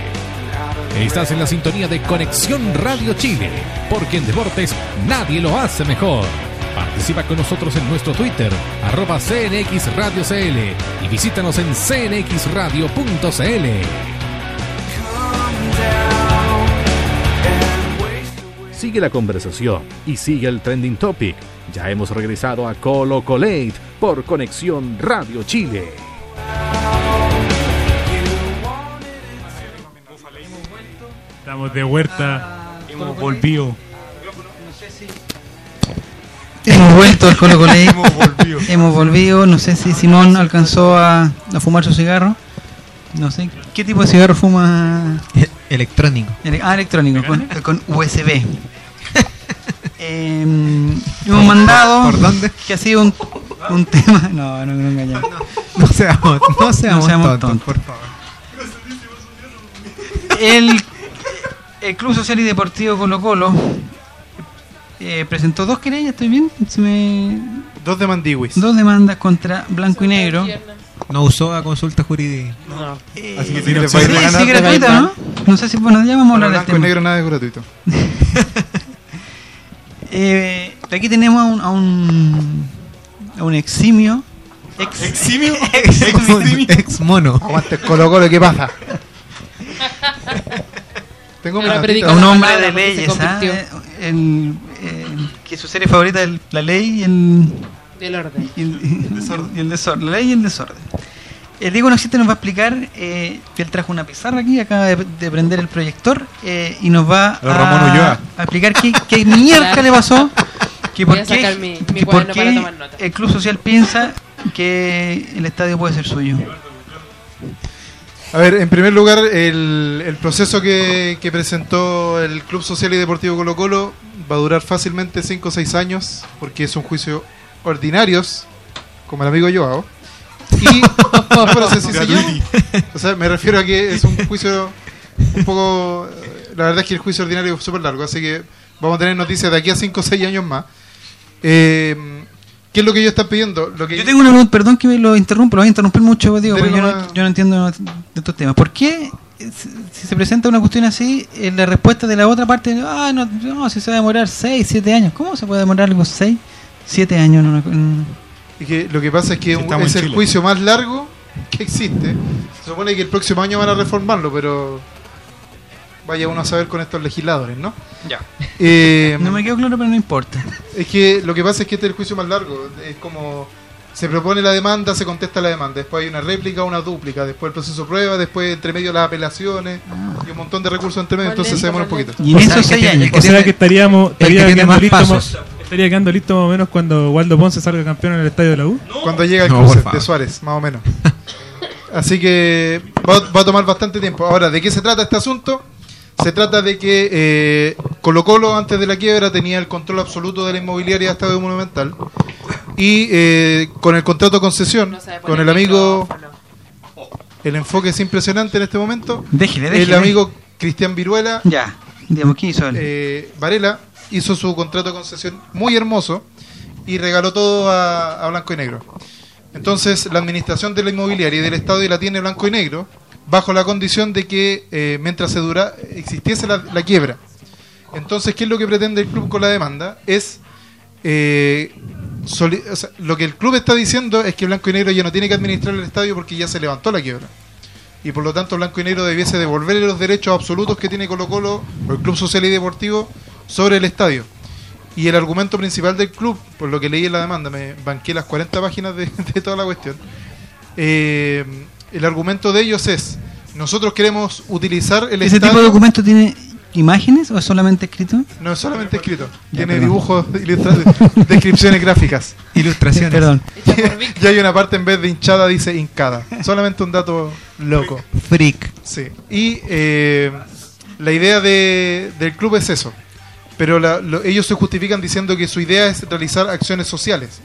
Estás en la sintonía de Conexión Radio Chile, porque en deportes nadie lo hace mejor. Participa con nosotros en nuestro Twitter, arroba CNX Radio CL y visítanos en cnxradio.cl. Sigue la conversación y sigue el trending topic. Ya hemos regresado a Colo Colate por Conexión Radio Chile. Estamos de huerta. Hemos volvido. Hemos vuelto al Colo Colo. Hemos volvido. Hemos volvido. No sé si Simón alcanzó a, a fumar su cigarro. No sé. ¿Qué tipo de cigarro fuma? Electrónico. Ele- Ah, electrónico, con, con USB. Eh, hemos mandado. ¿Por dónde? Que ha sido un, un tema. No, no, no engañamos. No seamos, no seamos, seamos tontos, tontos. por favor. El, el Club Social y Deportivo Colo Colo eh, presentó dos querellas, ¿estoy bien? Se me- Dos de Mandiwis. dos demandas contra Blanco y Negro No usó a consulta jurídica. No. Así que Sí, si les sí, va a ir Sí, de sí, ganar, gratuita, ¿no? No sé si, bueno, ya vamos a hablar del blanco y tema. negro nada es gratuito. Eh, aquí tenemos a un, a un, a un eximio. Ex, ¿Eximio? Ex mono. Aguante Colo Colo, ¿qué pasa? Tengo un la hombre de leyes, ¿ah? Eh, el, eh, que su serie favorita es la ley y el, Del orden. y el, y el desorden. La ley y el desorden. El Diego No Existe nos va a explicar eh, que él trajo una pizarra aquí, acaba de, de prender el proyector eh, y nos va El Ramón a, explicar qué, qué mierda le pasó. Que Voy por a qué, sacar mi- mi que por qué para tomar nota. el Club Social piensa que el estadio puede ser suyo. A ver, en primer lugar, el, el proceso que, que presentó el Club Social y Deportivo Colo Colo va a durar fácilmente 5 o 6 años, porque es un juicio ordinarios, como el amigo Joao. Y, no, pero se- se- o sea, me refiero a que es un juicio un poco... La verdad es que el juicio ordinario es súper largo, así que vamos a tener noticias de aquí a 5 o 6 años más. Eh, ¿Qué es lo que ellos están pidiendo? Lo que Yo tengo una pregunta, perdón que me lo interrumpo, lo voy a interrumpir mucho, digo, porque yo no, nomás. yo no entiendo de estos temas. ¿Por qué, si se presenta una cuestión así, eh, la respuesta de la otra parte, ah, no, no, si se va a demorar 6, 7 años? ¿Cómo se puede demorar algo 6, 7 años en una, en- Y que lo que pasa es que es el Chile. juicio más largo que existe. Se supone que el próximo año van a reformarlo, pero vaya uno a saber con estos legisladores, ¿no? Ya. Eh, No me quedó claro, pero no importa. Es que lo que pasa es que este es el juicio más largo. Es como se propone la demanda, se contesta la demanda. Después hay una réplica, una dúplica. Después el proceso de prueba, después entre medio las apelaciones y un montón de recursos entre medio. Más Entonces se demora un más poquito. Y en O sea, esos el que 6 tiene- años, que O sea que estaríamos, que estaría tiene quedando más listo, pasos. mo- estaría quedando listo más o menos cuando Waldo Ponce salga campeón en el estadio de la U. Cuando llega el No, cruce de Suárez, más o menos. Así que va, va a tomar bastante tiempo. Ahora, ¿de qué se trata este asunto? Se trata de que eh, Colo Colo antes de la quiebra tenía el control absoluto de la inmobiliaria de Estadio Monumental y eh, con el contrato de concesión, No con el amigo, el enfoque es impresionante en este momento, déjele, déjele. el amigo Cristian Viruela Ya, digamos, ¿qué hizo él? eh, Varela hizo su contrato de concesión muy hermoso y regaló todo a, a blanco y negro. Entonces, la administración de la inmobiliaria y del Estado la tiene blanco y negro, bajo la condición de que eh, mientras se dura, existiese la, quiebra. Entonces, ¿qué es lo que pretende el club con la demanda? Es. eh, o sea, lo que el club está diciendo es que Blanco y Negro ya no tiene que administrar el estadio porque ya se levantó la quiebra. Y por lo tanto, Blanco y Negro debiese devolverle los derechos absolutos que tiene Colo Colo o el Club Social y Deportivo sobre el estadio. Y el argumento principal del club, por lo que leí en la demanda, me banqué las 40 páginas de, de toda la cuestión. eh, el argumento de ellos es: nosotros queremos utilizar el ¿Ese estadio. tipo de documento tiene imágenes o es solamente escrito? No es solamente escrito, Ya, tiene perdón. dibujos, descripciones gráficas. Ilustraciones. Perdón. Y hay una parte en vez de hinchada dice hincada. Solamente un dato loco. Freak. Sí. Y eh, la idea de- del club es eso. Pero la- lo- ellos se justifican diciendo que su idea es realizar acciones sociales.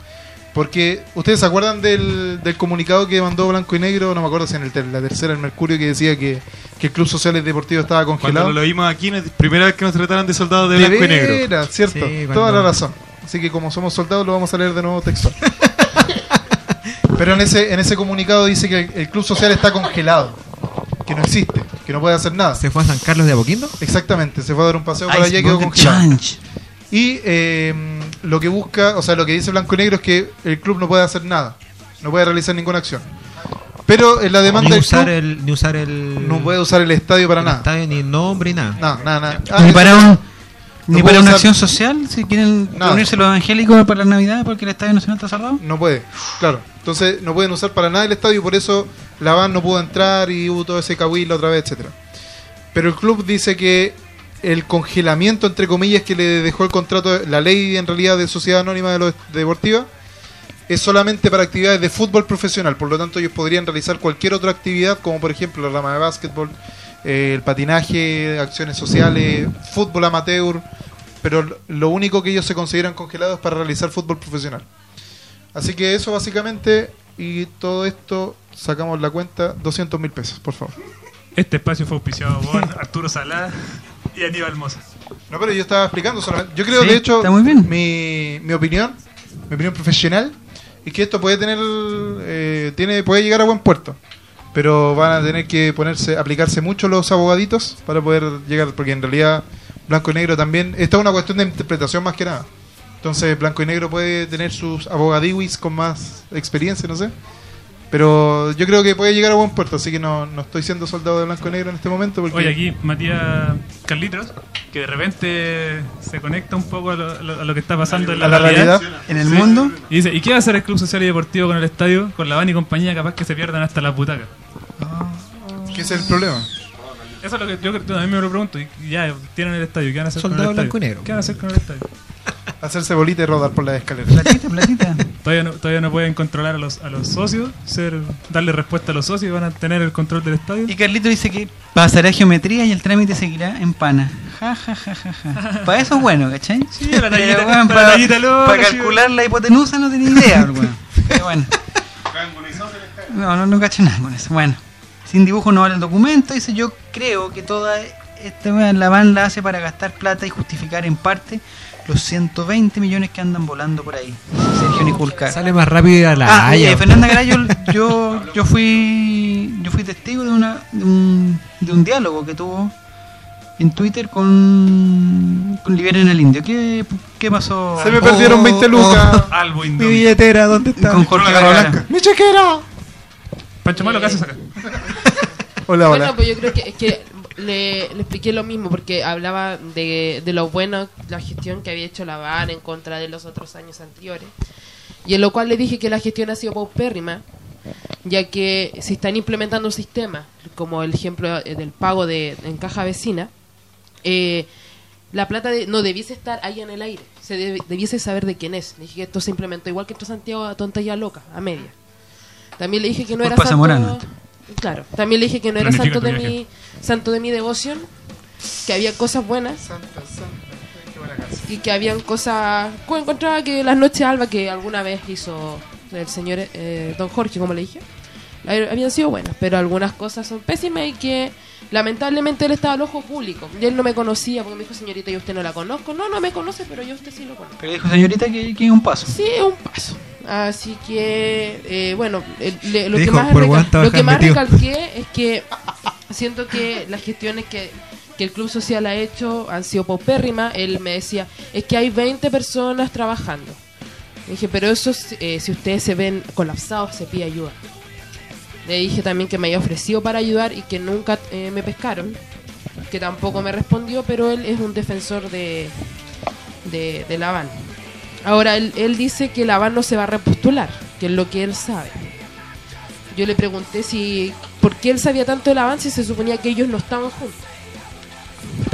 Porque, ¿ustedes se acuerdan del, del comunicado que mandó Blanco y Negro? No me acuerdo si en el la tercera, el Mercurio, que decía que, que el Club Social y Deportivo estaba Cuando congelado. lo vimos aquí, primera vez que nos trataron de soldados de De blanco y negro. cierto. Sí, cuando- Toda la razón. Así que como somos soldados lo vamos a leer de nuevo textual. Pero en ese, en ese comunicado dice que el, el club social está congelado, que no existe, que no puede hacer nada. ¿Se fue a San Carlos de Apoquindo? Exactamente, se fue a dar un paseo por allá y quedó congelado. Challenge. Y eh, lo que busca, o sea, lo que dice Blanco y Negro es que el club no puede hacer nada, no puede realizar ninguna acción. Pero en la demanda Ni del usar, club el, ni usar el. no puede usar el estadio para el nada. estadio, ni nombre, ni nada. No, nada, nada. Ah, Ni eso- para un No ni para una usar- acción social, si quieren Nada. reunirse los evangélicos para la Navidad porque el Estadio Nacional está cerrado. No puede, claro. Entonces no pueden usar para nada el estadio y por eso la van no pudo entrar y hubo todo ese cahuil otra vez, etcétera. Pero el club dice que el congelamiento, entre comillas, que le dejó el contrato, la ley en realidad de Sociedad Anónima de los Deportiva, es solamente para actividades de fútbol profesional. Por lo tanto, ellos podrían realizar cualquier otra actividad, como por ejemplo la rama de básquetbol, eh, el patinaje, acciones sociales, fútbol amateur. Pero lo- lo único que ellos se consideran congelados es para realizar fútbol profesional. Así que eso básicamente, y todo esto sacamos la cuenta, 200 mil pesos, por favor. Este espacio fue auspiciado por Arturo Salada y Aníbal Mosa. No, pero yo estaba explicando solamente. Yo creo, Sí, de hecho, está muy bien. Mi, mi opinión, mi opinión profesional, es que esto puede tener, eh, tiene, puede llegar a buen puerto. Pero van a tener que ponerse, aplicarse mucho los abogaditos para poder llegar, porque en realidad blanco y negro también, esta es una cuestión de interpretación más que nada. Entonces blanco y negro puede tener sus abogadiwis con más experiencia, no sé. Pero yo creo que puede llegar a buen puerto, así que no, no estoy siendo soldado de blanco y negro en este momento. Porque Oye, aquí Matías Carlitos, que de repente se conecta un poco a lo, a lo- que está pasando en la, a la realidad. En el Sí. mundo, Y dice, ¿y qué va a hacer el Club Social y Deportivo con el estadio? Con la van y compañía capaz que se pierdan hasta las butacas. que ese es el problema. Eso es lo que yo, yo también me lo pregunto. Y ya, tienen el estadio, ¿qué van a hacer Soldado con el estadio? blanco y negro. ¿Qué van a hacer con el estadio? Hacerse bolita y rodar por las escaleras. platita, platita. Todavía no, todavía no pueden controlar a los, a los socios, ser, darle respuesta a los socios y van a tener el control del estadio. Y Carlito dice que pasará geometría y el trámite seguirá en pana. Ja, ja, ja, ja, ja. Para eso es bueno, ¿cachai? Sí, la tallita- Pero, weón, la para, tallita loca, para sí, calcular la hipotenusa no tenía idea, weón. Pero bueno. No, no, no cacho nada con eso. Bueno, sin dibujo no vale el documento. Dice, yo creo que toda esta la van la hace para gastar plata y justificar en parte los 120 millones que andan volando por ahí. Sergio Niculcar. Sale más rápido a la Ah, haya. oye, Fernanda Garayo, yo, yo fui yo fui testigo de una de un, de un diálogo que tuvo en Twitter con, con Liberen el Indio. ¿Qué, qué pasó? Se me perdieron 20 lucas. Albo Mi billetera, ¿dónde está? con Jorge blanca. ¡Mi chequera! Pancho Malo, ¿qué haces acá? Hola, Bueno, hola. pues yo creo que, es que le, le expliqué lo mismo porque hablaba de, de lo bueno, la gestión que había hecho la VAN en contra de los otros años anteriores. Y en lo cual le dije que la gestión ha sido paupérrima, ya que se están implementando sistemas, como el ejemplo eh, del pago de en caja vecina, eh, la plata de- no debiese estar ahí en el aire, se debiese saber de quién es. Le dije que esto se implementó igual que esto Santiago a tonta y a loca, a media. También le dije que no era Culpa santo, Zamorano. Claro, también le dije que no era Planifica santo de viaje. mi santo de mi devoción, que había cosas buenas y que habían cosas que encontraba que las noches alba que alguna vez hizo el señor eh, don Jorge como le dije habían sido buenas pero algunas cosas son pésimas y que lamentablemente él estaba al ojo público y él no me conocía porque me dijo señorita yo usted no la conozco no no me conoce pero yo usted sí lo conozco Pero dijo señorita que, que es un paso. Sí, es un paso. Así que, eh, bueno, le- lo, que dijo, más lo que más metido. recalqué es que siento que las gestiones que, que el Club Social ha hecho han sido paupérrimas. Él me decía, es que hay 20 personas trabajando. Le dije, pero eso, eh, si ustedes se ven colapsados, se pide ayuda. Le dije también que me había ofrecido para ayudar y que nunca eh, me pescaron. Que tampoco me respondió, pero él es un defensor de, de, de la van. Ahora, él, él dice que la van no se va a repostular, que es lo que él sabe. Yo le pregunté si por qué él sabía tanto de la van si se suponía que ellos no estaban juntos.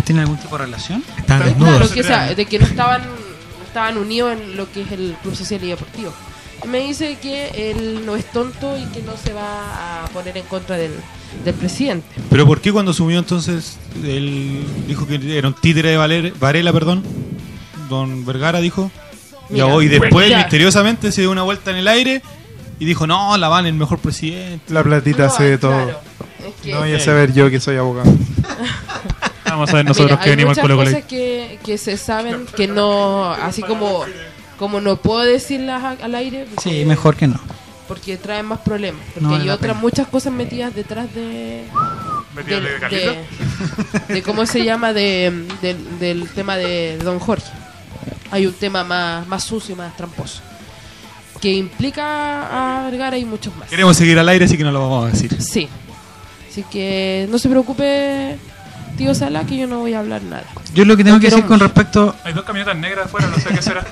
¿Tiene algún tipo de relación? Están Claro, desnudos. que, o sea, de que no estaban, no estaban unidos en lo que es el Club Social y Deportivo. Me dice que él no es tonto y que no se va a poner en contra del, del presidente. Pero ¿por qué cuando asumió entonces él dijo que era un títere de Valer- Varela, perdón? Don Vergara dijo. Mira, y hoy después ya. misteriosamente se dio una vuelta en el aire y dijo, "No, la van el mejor presidente." La platita No, hace de todo. claro, es que- No voy a saber yo que soy abogado. Vamos a ver nosotros Mira, que venimos Colo. cosas que, que se saben que no, así como como no puedo decirlas al aire. porque- Sí, mejor que no. Porque traen más problemas. Porque No hay otras pena. muchas cosas metidas detrás de. Metidas de de, de cómo se llama de, del- del tema de Don Jorge. Hay un tema más, más sucio y más tramposo. Que implica a Vergara y muchos más. Queremos seguir al aire, así que no lo vamos a decir. Sí. Así que no se preocupe, tío Sala, que yo no voy a hablar nada. Yo lo que tengo Lo que decir con respecto Hay dos camionetas negras afuera, no sé qué será.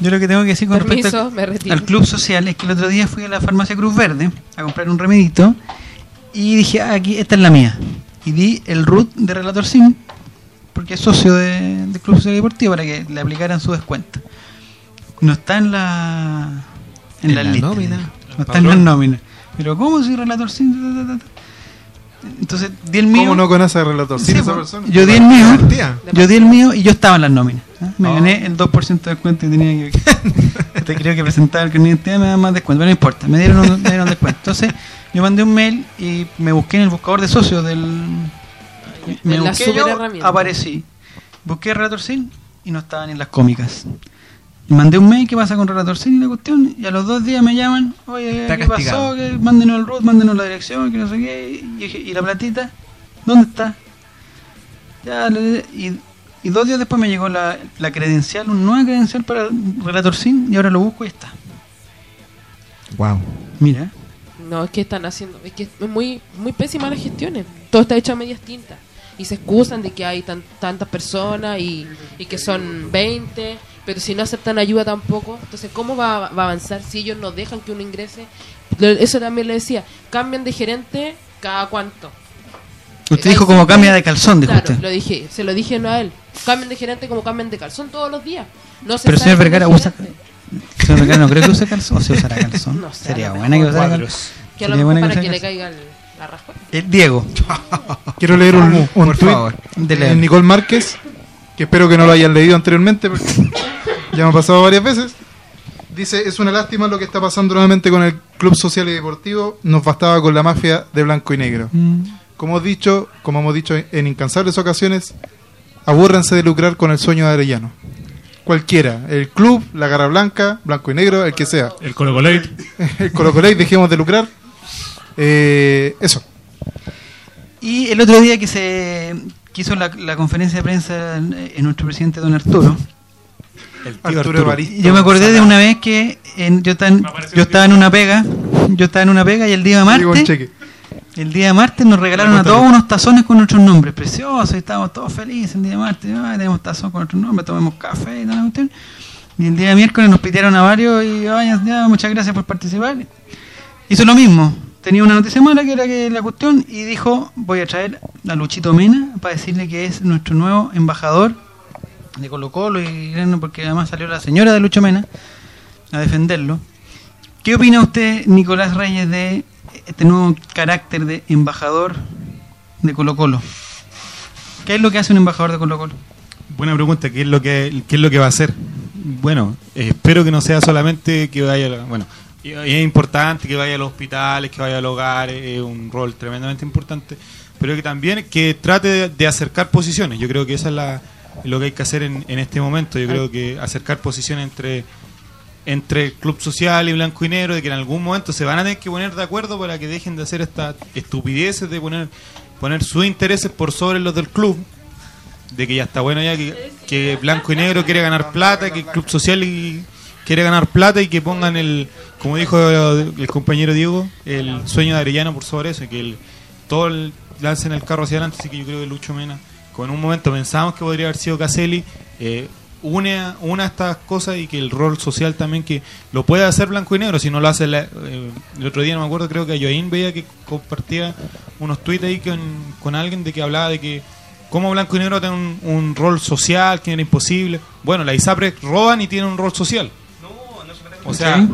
yo lo que tengo que decir con respecto Permiso, retiro. al club social es que el otro día fui a la farmacia Cruz Verde a comprar un remedito y dije, ah, aquí esta es la mía. Y di el root de Relator Sim porque es socio de, del Club Social y Deportivo para que le aplicaran su descuento. No está en la en, En la, la lista. nómina. No está en la nómina. Pero ¿cómo si Relator Sim? Entonces di el mío. ¿Cómo no conoce al relator? Sí, ¿Sin esa persona? Yo di el mío. Yo di el mío y yo estaba en las nóminas. ¿eh? Me Oh. gané el 2% de descuento y tenía que. te creo que presentar el carnet me da más descuento, pero no importa, me dieron, un, me dieron descuento. Entonces, yo mandé un mail y me busqué en el buscador de socios del. Me busqué super yo, herramienta. aparecí. Busqué Relator Sin y no estaban en las cómicas. Mandé un mail, ¿qué pasa con Relator Cine y la cuestión? Y a los dos días me llaman, oye, Está ¿qué castigado. pasó? Que mándenos el root, mándenos la dirección, que no sé qué. Y, dije, ¿y la platita? ¿Dónde está? Ya, y, y dos días después me llegó la, la credencial, una nueva credencial para Relator Cine, y ahora lo busco y está. Wow. Mira, No, es que están haciendo, es que es muy, muy pésima las gestiones. Todo está hecho a medias tintas. Y se excusan de que hay tan- tantas personas y, y que son 20, pero si no aceptan ayuda tampoco, entonces ¿cómo va, va a avanzar si ellos no dejan que uno ingrese? Eso también le decía, cambian de gerente cada cuánto. usted dijo como cambia de calzón, dijo Claro, usted. lo dije, se lo dije no a él. Cambian de gerente como cambian de calzón todos los días. No se Pero señor Vergara usa... Señor Vergara, no creo que use calzón. ¿O se usará calzón? No sé, Sería buena que usara calzón. Que a lo Sería mejor buena para que le calzón. caiga el, la raspa. Eh, Diego, Quiero leer un, un Por favor. de de Nicole Márquez, que espero que no lo hayan leído anteriormente, porque ya me ha pasado varias veces. Dice, es una lástima lo que está pasando nuevamente con el Club Social y Deportivo, nos bastaba con la mafia de blanco y negro. Como hemos dicho, como hemos dicho en incansables ocasiones, abúrranse de lucrar con el sueño de Arellano. Cualquiera, el club, la garra blanca, blanco y negro, el que sea. El Colo Colate. El Colo Colo, dejemos de lucrar. Eh, eso. Y el otro día que se que hizo la, la conferencia de prensa en, en nuestro presidente don Arturo, El tío Arturo Arturo. Yo me acordé de una vez que en- yo, estaba en, yo estaba una pega, yo estaba en una pega y el día de martes, el día de martes nos regalaron a todos unos tazones con nuestros nombres, preciosos, y estábamos todos felices el día de martes, ay, tenemos tazón con nuestros nombres, tomemos café y toda la cuestión. Y el día de miércoles nos pidieron a varios y ay, ya, muchas gracias por participar. Hizo lo mismo. Tenía una noticia mala que era que la cuestión y dijo, voy a traer a Luchito Mena para decirle que es nuestro nuevo embajador de Colo Colo y porque además salió la señora de Lucho Mena a defenderlo. ¿Qué opina usted, Nicolás Reyes, de este nuevo carácter de embajador de Colo Colo? ¿Qué es lo que hace un embajador de Colo Colo? Buena pregunta, ¿qué es lo que qué es lo que va a hacer? Bueno, espero que no sea solamente que vaya, bueno, y- es importante que vaya a los hospitales, que vaya al hogar, es un rol tremendamente importante, pero que también que trate de, de acercar posiciones. Yo creo que eso es la, lo que hay que hacer en, en este momento. Yo creo que acercar posiciones entre entre el club social y blanco y negro, de que en algún momento se van a tener que poner de acuerdo para que dejen de hacer estas estupideces de poner poner sus intereses por sobre los del club de que ya está bueno ya que, que blanco y negro quiere ganar plata, que el club social y quiere ganar plata y que pongan el, como dijo el compañero Diego, el sueño de Arellano por sobre eso, que el, todo el, lancen el carro hacia adelante, así que yo creo que Lucho Mena, como en un momento pensamos que podría haber sido Caselli, eh, une a, una estas cosas y que el rol social también que lo puede hacer blanco y negro, si no lo hace la- eh, el otro día no me acuerdo, creo que a Joaín veía que compartía unos tweets ahí con, con alguien de que hablaba de que como Blanco y Negro tiene un, un rol social que era imposible. Bueno, la ISAPRES roban y tienen un rol social. O sea, ¿Sí?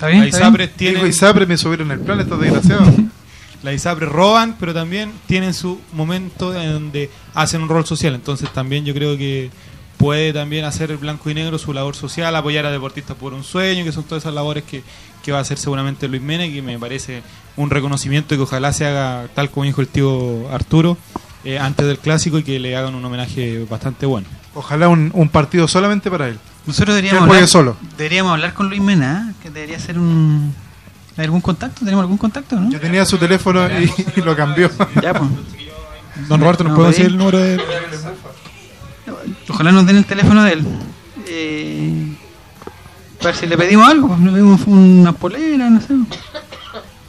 ¿Está bien? la ¿Está bien? ISAPRES tiene Digo, Isapre me subieron el plan, estos desgraciados. la ISAPRES roban, pero también tienen su momento en donde hacen un rol social. Entonces también yo creo que puede también hacer el blanco y negro su labor social, apoyar a deportistas por un sueño, que son todas esas labores que, que va a hacer seguramente Luis Mena, que me parece un reconocimiento y que ojalá se haga tal como dijo el tío Arturo eh, antes del clásico y que le hagan un homenaje bastante bueno. Ojalá un, un partido solamente para él. Nosotros deberíamos él hablar, solo. deberíamos hablar con Luis Mena, ¿eh? que debería ser un... ¿Hay algún contacto? ¿Tenemos algún contacto, no? Yo tenía su teléfono y, y lo cambió. Ya, pues. Don Roberto, ¿nos No, puede decir el número de...? Ojalá nos den el teléfono de él. Eh, para ver si le pedimos algo, pues, le pedimos una polera, no sé.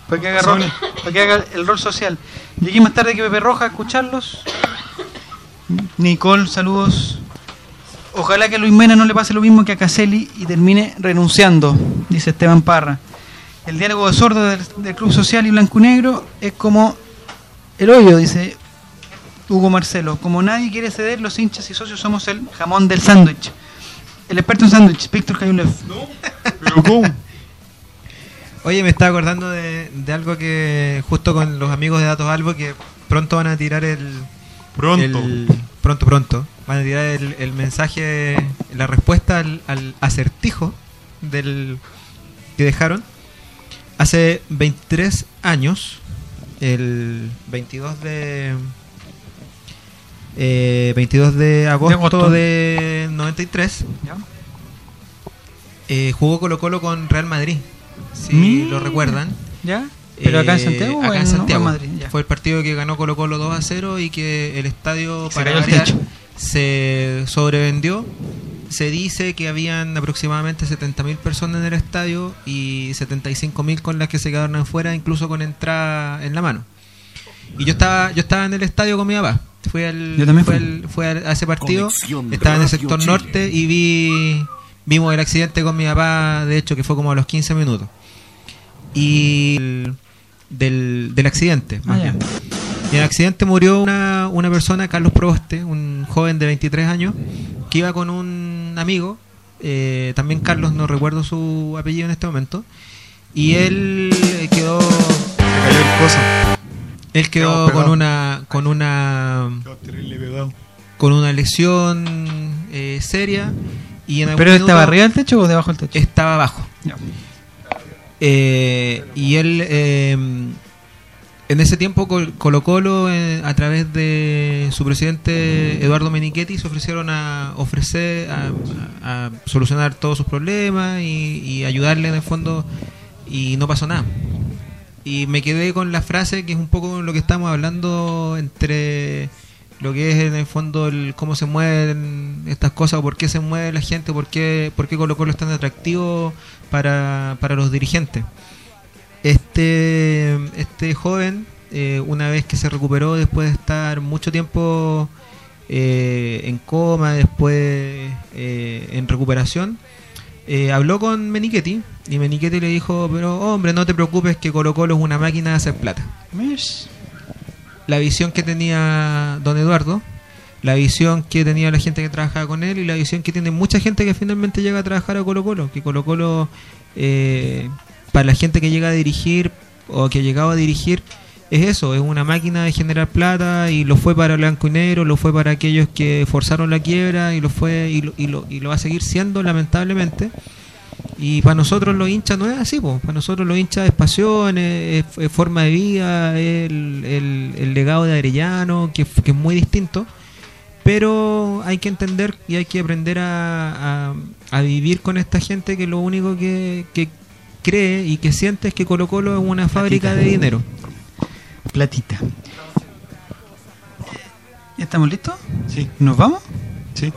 Para que haga, rol, para que haga el rol social. Llegué más tarde que Pepe Roja a escucharlos. Nicole, saludos. Ojalá que a Luis Mena no le pase lo mismo que a Caselli y termine renunciando, dice Esteban Parra. El diálogo de sordo del, del Club Social y Blanco y Negro es como el hoyo, dice Hugo Marcelo. Como nadie quiere ceder, los hinchas y socios somos el jamón del sándwich. El experto en sándwich, Víctor Cayulev. Oye, me estaba acordando de, de algo que justo con los amigos de Datos Albo que pronto van a tirar el... Pronto. el- pronto, pronto. Van a tirar el, el mensaje, la respuesta al, al acertijo del que dejaron. Hace 23 años, el 22 de... eh, 22 de agosto, agosto. de 93, Eh, jugó Colo Colo con Real Madrid, si Mira. lo recuerdan. ¿Ya? ¿Pero acá en Eh, Santiago Acá en Santiago. o en Madrid? Ya. Fue el partido que ganó Colo Colo 2 a 0 y que el estadio Se para cayó el variar, techo. Se sobrevendió. Se dice que habían aproximadamente 70.000 personas en el estadio y 75.000 con las que se quedaron afuera, incluso con entrada en la mano. Y yo estaba yo estaba en el estadio con mi papá. Fui al, Yo también fui fui. al- fui a ese partido. Conexión Estaba en el sector Chile. norte y vi vimos el accidente con mi papá, de hecho, que fue como a los 15 minutos. Y el- del, del accidente, más Ah, ya. bien. Y en el accidente murió una, una persona, Carlos Proboste, un joven de 23 años, que iba con un amigo, eh, también Carlos, no recuerdo su apellido en este momento, y él quedó, Se cayó el coso. él quedó con una, con una, con una lesión eh, seria y en algún ¿Pero estaba minuto arriba del techo o debajo del techo? estaba abajo. Eh, y él, eh, en ese tiempo, Col- Colo Colo, eh, a través de su presidente Eduardo Menichetti, se ofrecieron a ofrecer, a, solucionar todos sus problemas y, ayudarle en el fondo, y no pasó nada. Y me quedé con la frase que es un poco lo que estamos hablando entre lo que es en el fondo el cómo se mueven estas cosas, por qué se mueve la gente, por qué, por qué Colo Colo es tan atractivo para, para los dirigentes. Este, este joven, eh, una vez que se recuperó después de estar mucho tiempo eh, en coma, después eh, en recuperación, habló con Menichetti y Menichetti le dijo, pero hombre, no te preocupes que Colo Colo es una máquina de hacer plata la visión que tenía don Eduardo, la visión que tenía la gente que trabajaba con él y la visión que tiene mucha gente que finalmente llega a trabajar a Colo Colo, que Colo Colo, eh, para la gente que llega a dirigir o que ha llegado a dirigir, es eso, es una máquina de generar plata y lo fue para Blanco y Negro, lo fue para aquellos que forzaron la quiebra y lo fue y lo, y lo, y lo va a seguir siendo lamentablemente. Y para nosotros los hinchas no es así, po. para nosotros los hinchas es pasión, es, forma de vida, es el, el- legado de Arellano, que, que es muy distinto. Pero hay que entender y hay que aprender a, a- vivir con esta gente que lo único que cree y que siente es que Colo Colo es una fábrica de dinero. Platita. ¿Ya estamos listos? Sí, ¿Nos vamos? sí.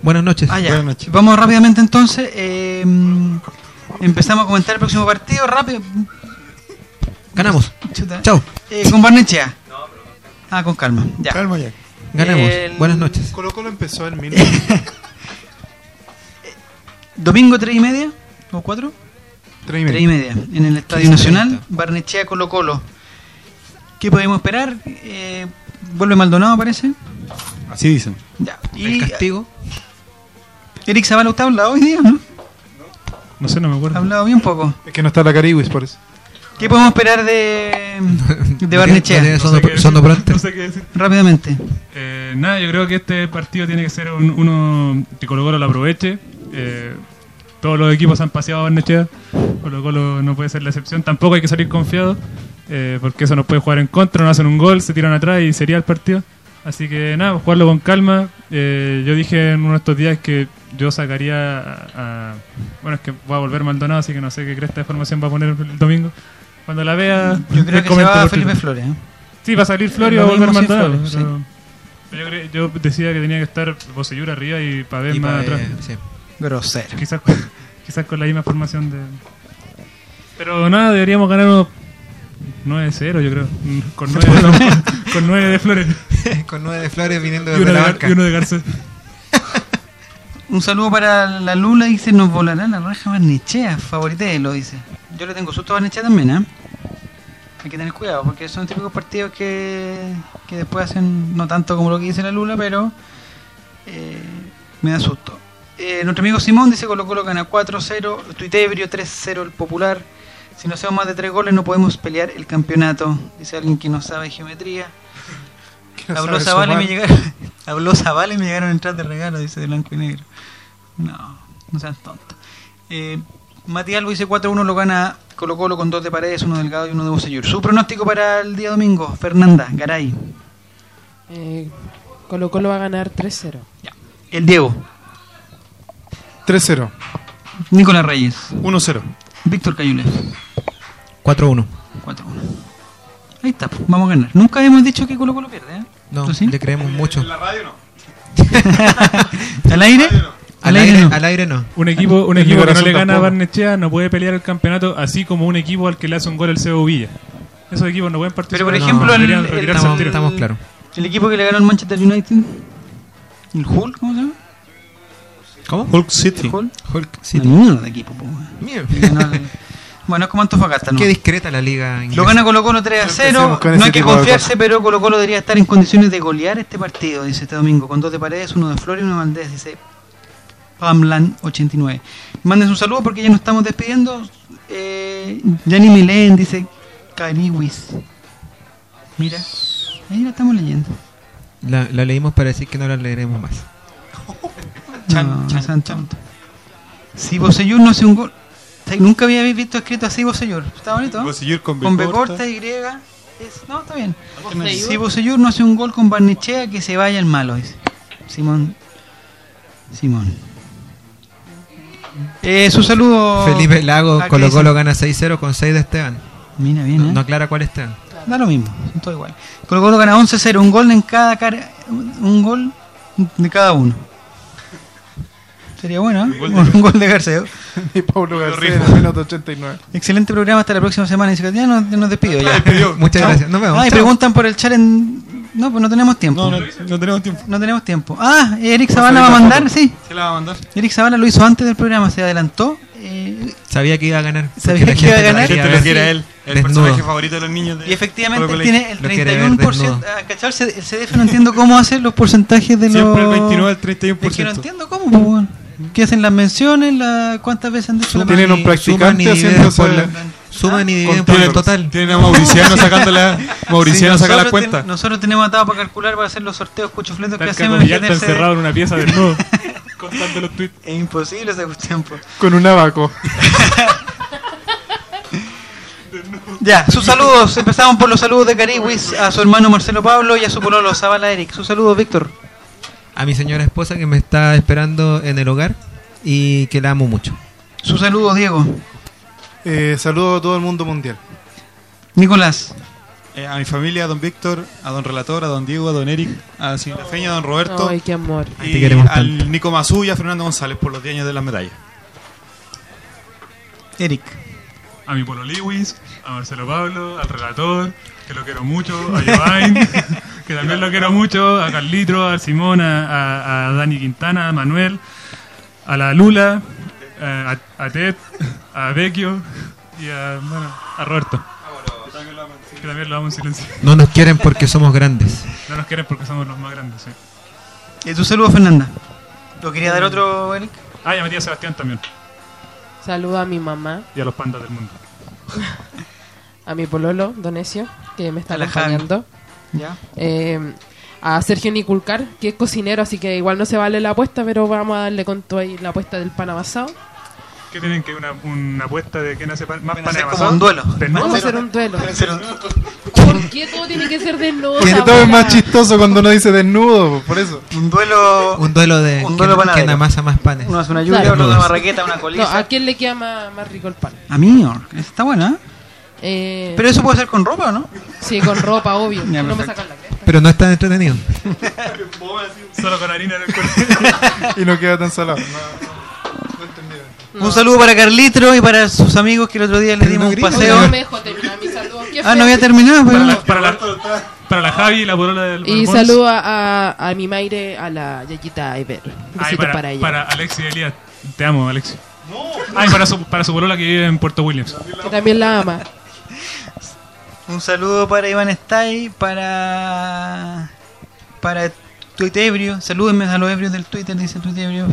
Buenas noches. Ah. Buenas noches. Vamos rápidamente entonces. eh, empezamos a comentar el próximo partido. Rápido. Ganamos. Chuta. Chao. Eh, con Barnechea. Ah, con calma. Ya. Calma ya. Ganamos. El- Buenas noches. Colo Colo empezó en mil... Domingo 3 y media. ¿O 4? Tres y 3 y media. En el Estadio 15:30. Nacional. Barnechea Colo Colo. ¿Qué podemos esperar? Eh, vuelve Maldonado, parece. Así dicen. Ya. El Y castigo. Eric Zavala, ¿usted ha hablado hoy día? ¿no? No sé, no me Ha acuerdo. hablado bien poco. Es que no está la Cariwis, por eso. ¿Qué podemos esperar de, de Barnechea? No No sé Sono- qué decir, sonopronte. no sé qué decir. Rápidamente. Eh, nada, yo creo que este partido tiene que ser un- uno que Colo Colo lo aproveche. Eh, todos los equipos han paseado a Barnechea. Colo Colo no puede ser la excepción. Tampoco hay que salir confiado, eh, porque eso nos puede jugar en contra. No hacen un gol, se tiran atrás y sería el partido. Así que nada, jugarlo con calma. Eh, yo dije en uno de estos días que yo sacaría a, a- Bueno, es que va a volver Maldonado, así que no sé qué cresta de formación va a poner el domingo. Cuando la vea, Yo creo que se va Felipe. Flores. ¿eh? Sí, va a salir Flor y va a volver Maldonado. Flores, pero- pero yo, decía que tenía que estar Bocellur arriba y Pavel Y más atrás. sí. Grosero. Quizás, con- quizás con la misma formación de. Pero nada, deberíamos ganar unos 9-0, yo creo. Con 9 de, con nueve de Flores Con nueve de flores viniendo y de, la banca. y uno de Garcés. Un saludo para la Lula, dice, nos volará la raja Barnechea, favorite, lo dice. Yo le tengo susto a Barnechea también, ¿eh? Hay que tener cuidado, porque son típicos partidos que, que después hacen, no tanto como lo que dice la Lula, pero eh, me da susto. Eh, nuestro amigo Simón dice Colo Colo gana 4-0, Tuitebrio 3-0 el Popular. Si no hacemos más de 3 goles no podemos pelear el campeonato, dice alguien que no sabe geometría. No Habló Zavala y me llegaron, habló Zavala y me llegaron a entrar de regalo, dice de blanco y negro. No, no sean tontos. Eh, Matías Albo dice 4-1 lo gana Colo Colo con dos de paredes, uno delgado y uno de Bocellur. Su pronóstico para el día domingo, Fernanda, Garay. Eh, Colo Colo va a ganar 3-0. El Diego, 3-0. Nicolás Reyes. 1-0. Víctor Cayule. 4-1. 4-1. Ahí está, pues, vamos a ganar. Nunca habíamos dicho que Colo Colo pierde, ¿eh? No, ¿Tú sí? le creemos mucho. la radio no. ¿Al aire? Al aire, no. al aire no. Un equipo, un En equipo que no le gana a. Barnechea no puede pelear el campeonato, así como un equipo al que le hace un gol el Cebo Villa. Esos equipos no pueden participar. Pero por No, ejemplo, el, deberían el- retirarse al Estamos, estamos claros. el equipo que le ganó al Manchester United, el Hull, ¿cómo se llama? ¿Cómo? Hulk City. Hulk Una City. mierda de equipo. Mierda. Bueno, es como Antofagasta, ¿no? Qué discreta la liga inglesa. Lo gana Colo Colo 3 a Empecemos 0. con No hay que confiarse, pero Colo Colo debería estar en condiciones de golear este partido, dice este domingo, con dos de paredes, uno de Flores y uno de Valdés, dice Pamlan89. Manden un saludo porque ya nos estamos despidiendo. Eh, Yanni Milén dice Cariwis. Mira, ahí la estamos leyendo. La, la leímos para decir que no la leeremos más. No, no sean tontos. Si Bosellur no hace un gol. Nunca había visto escrito así Bosellur. Está bonito, ¿no? Bosellur con B Con B corta. Y. Es, no, está bien. Si Bosellur no hace un gol con Barnechea, que se vaya el malo, dice. Simón. Simón. Eh, su saludo. Felipe Lago, ¿A qué Colo? Colo gana 6-0 con 6 de Esteban. Mira bien, ¿eh? No aclara cuál Esteban. Da lo mismo, son todos iguales. Colo Colo gana 11-0, un gol en cada cara, un gol de cada uno. Sería bueno, ¿eh? Un gol de García. Y Pablo García en el minuto 89. Excelente programa, hasta la próxima semana. Dice que ya nos, nos despido ya. Muchas Chao. gracias. Nos vemos. Ah, y Chao. preguntan por el chat en... No, pues no tenemos tiempo. No, No, no, no tenemos tiempo. tenemos tiempo. Ah, Eric Pásale Zavala va a la mandar, sí. ¿Se la va a mandar? Eric Zavala lo hizo antes del programa, se adelantó. Eh, Sabía que iba a ganar. Sabía la que iba a ganar. ver. lo quiere él. El Desnudo. personaje favorito de los niños. De y efectivamente él tiene el Lo quiere ver 31%. desnudo. Ah, ¿cachai? El CDF no entiendo cómo hace los porcentajes de los... Siempre el 29 al 31%. Es que no entiendo cómo, pues, weón. ¿Qué hacen las menciones? La... ¿Cuántas veces han dicho Tienen un practicante haciéndose- por la- Suman y dividen por el total. Tienen a Mauriciano sacando la, Mauriciano Sí, saca la cuenta. ten- nosotros tenemos atado para calcular, para hacer los sorteos cuchufletos que hacemos. Villar, está encerrado en una pieza desnudo, contando los tweets. Es imposible esa cuestión. Con un abaco. Ya, sus saludos. Empezamos por los saludos de Cariwis a su hermano Marcelo Pablo y a su pololo Zavala Eric. Sus saludos, Víctor. A mi señora esposa que me está esperando en el hogar y que la amo mucho. Sus saludos, Diego. Eh, saludo a todo el mundo mundial. Nicolás. Eh, a mi familia, a don Víctor, a don Relator, a don Diego, a don Eric, a Silvia Feña, a don Roberto. Ay, qué amor. y Te queremos al tanto. Nico Mazú y a Fernando González por los 10 años de las medallas. Eric. A mi Polo Lewis, a Marcelo Pablo, al relator, que lo quiero mucho, a Jovain, que también lo quiero mucho, a Carlitro, a Simón, a, Dani Quintana, a Manuel, a la Lula, eh, a, a Ted, a Vecchio y a, bueno, a Roberto. Que también lo amo en silencio. No nos quieren porque somos grandes. No nos quieren porque somos los más grandes, sí. ¿Y tu saludo, Fernanda? ¿Lo quería dar otro, Eric? Ah, y a Matías Sebastián también. Saludo a mi mamá, Y a los pandas del mundo. a mi pololo, Donesio, que me está A la Javi. acompañando. Ya. Eh, a Sergio Niculcar, que es cocinero, así que igual no se vale la apuesta, pero vamos a darle con todo ahí la apuesta del pan amasado. ¿Qué tienen que una, una apuesta de quién hace pan- más Van a pan hacer amasado? un duelo. Vamos a hacer un duelo. Hacer un- ¿Por qué todo tiene que ser desnudo? Porque todo es más chistoso cuando uno dice desnudo, por eso. Un duelo. Un duelo de Un duelo panadero. quién amasa más panes. Uno hace una lluvia, Claro. otro hace una marraqueta, una No, coliza. ¿a quién le queda más, más rico el pan? A mí, está buena. ¿eh? Eh, Pero eso puede ser con ropa, ¿o ¿no? Sí, con ropa, obvio. Ya, no me sacan la cresta. Pero no es tan entretenido. Solo con harina en el cuerpo. Y no queda tan salado. No, no, no entendí. Un saludo para Carlitro y para sus amigos que el otro día le Pero dimos no un paseo. No me dejó terminar mi saludo. Qué Ah, no había terminado, para, pero. la, para, la, para la Javi y la polola del Y saludo a, a, mi maire, a la Yayita Iber. Un Ay, para, para, ella. para Alexi Elías. Te amo, Alexi. Ay, para su, para su polola que vive en Puerto Williams. Que también la ama. Un saludo para Iván Stay, para. Para Tuitebrio. Salúdenme a los ebrios del Twitter, dice Tuitebrio.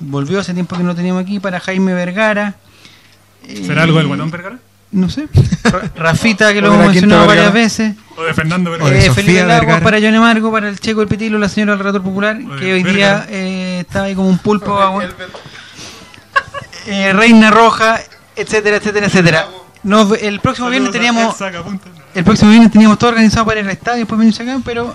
Volvió hace tiempo que no lo teníamos aquí. Para Jaime Vergara. ¿Será Eh, algo del Guatón Vergara? No sé. Ra- Rafita, que lo hemos mencionado varias Vergara. veces. O de Fernando Vergara. Eh, Sofía Felipe Vergara. para Johnny Margo, para el Checo el Pitilo, la señora del Relator Popular, que hoy Vergara. día eh, está ahí como un pulpo. agua- Eh, Reina Roja, etcétera, etcétera, etcétera. Nos el próximo viernes teníamos el próximo viernes teníamos todo organizado para ir al estadio, después venirse acá, pero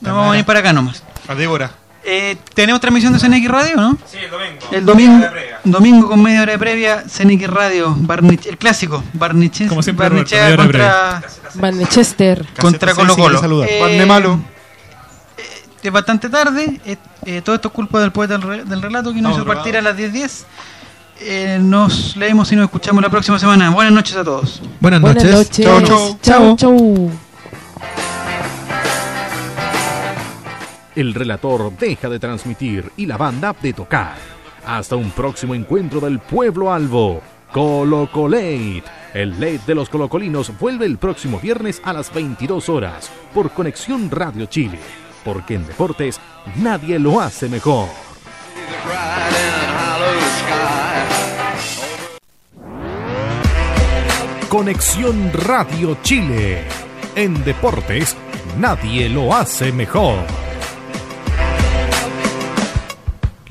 nos vamos a venir para acá nomás. A Débora. Eh, ¿Tenemos transmisión de CNX Radio, no? Sí, el domingo. El domingo. De. Domingo con media hora de previa, CNX Radio, Barnich, el clásico, Barniche, Como siempre, Roberto, media contra, Manchester. contra Colo Colo. De Malo. Es bastante tarde, eh, eh, todo esto es culpa del poeta del, re- del relato que nos hizo partir a las 10.10. Eh, nos leemos y nos escuchamos la próxima semana. Buenas noches a todos. Buenas Buenas noches. noches. Chau, chau. Chau, chau. El relator deja de transmitir y la banda de tocar. Hasta un próximo encuentro del pueblo albo. Colo Colate. El late de los colocolinos vuelve el próximo viernes a las 22 horas por Conexión Radio Chile. Porque en deportes nadie lo hace mejor. Conexión Radio Chile. En deportes nadie lo hace mejor.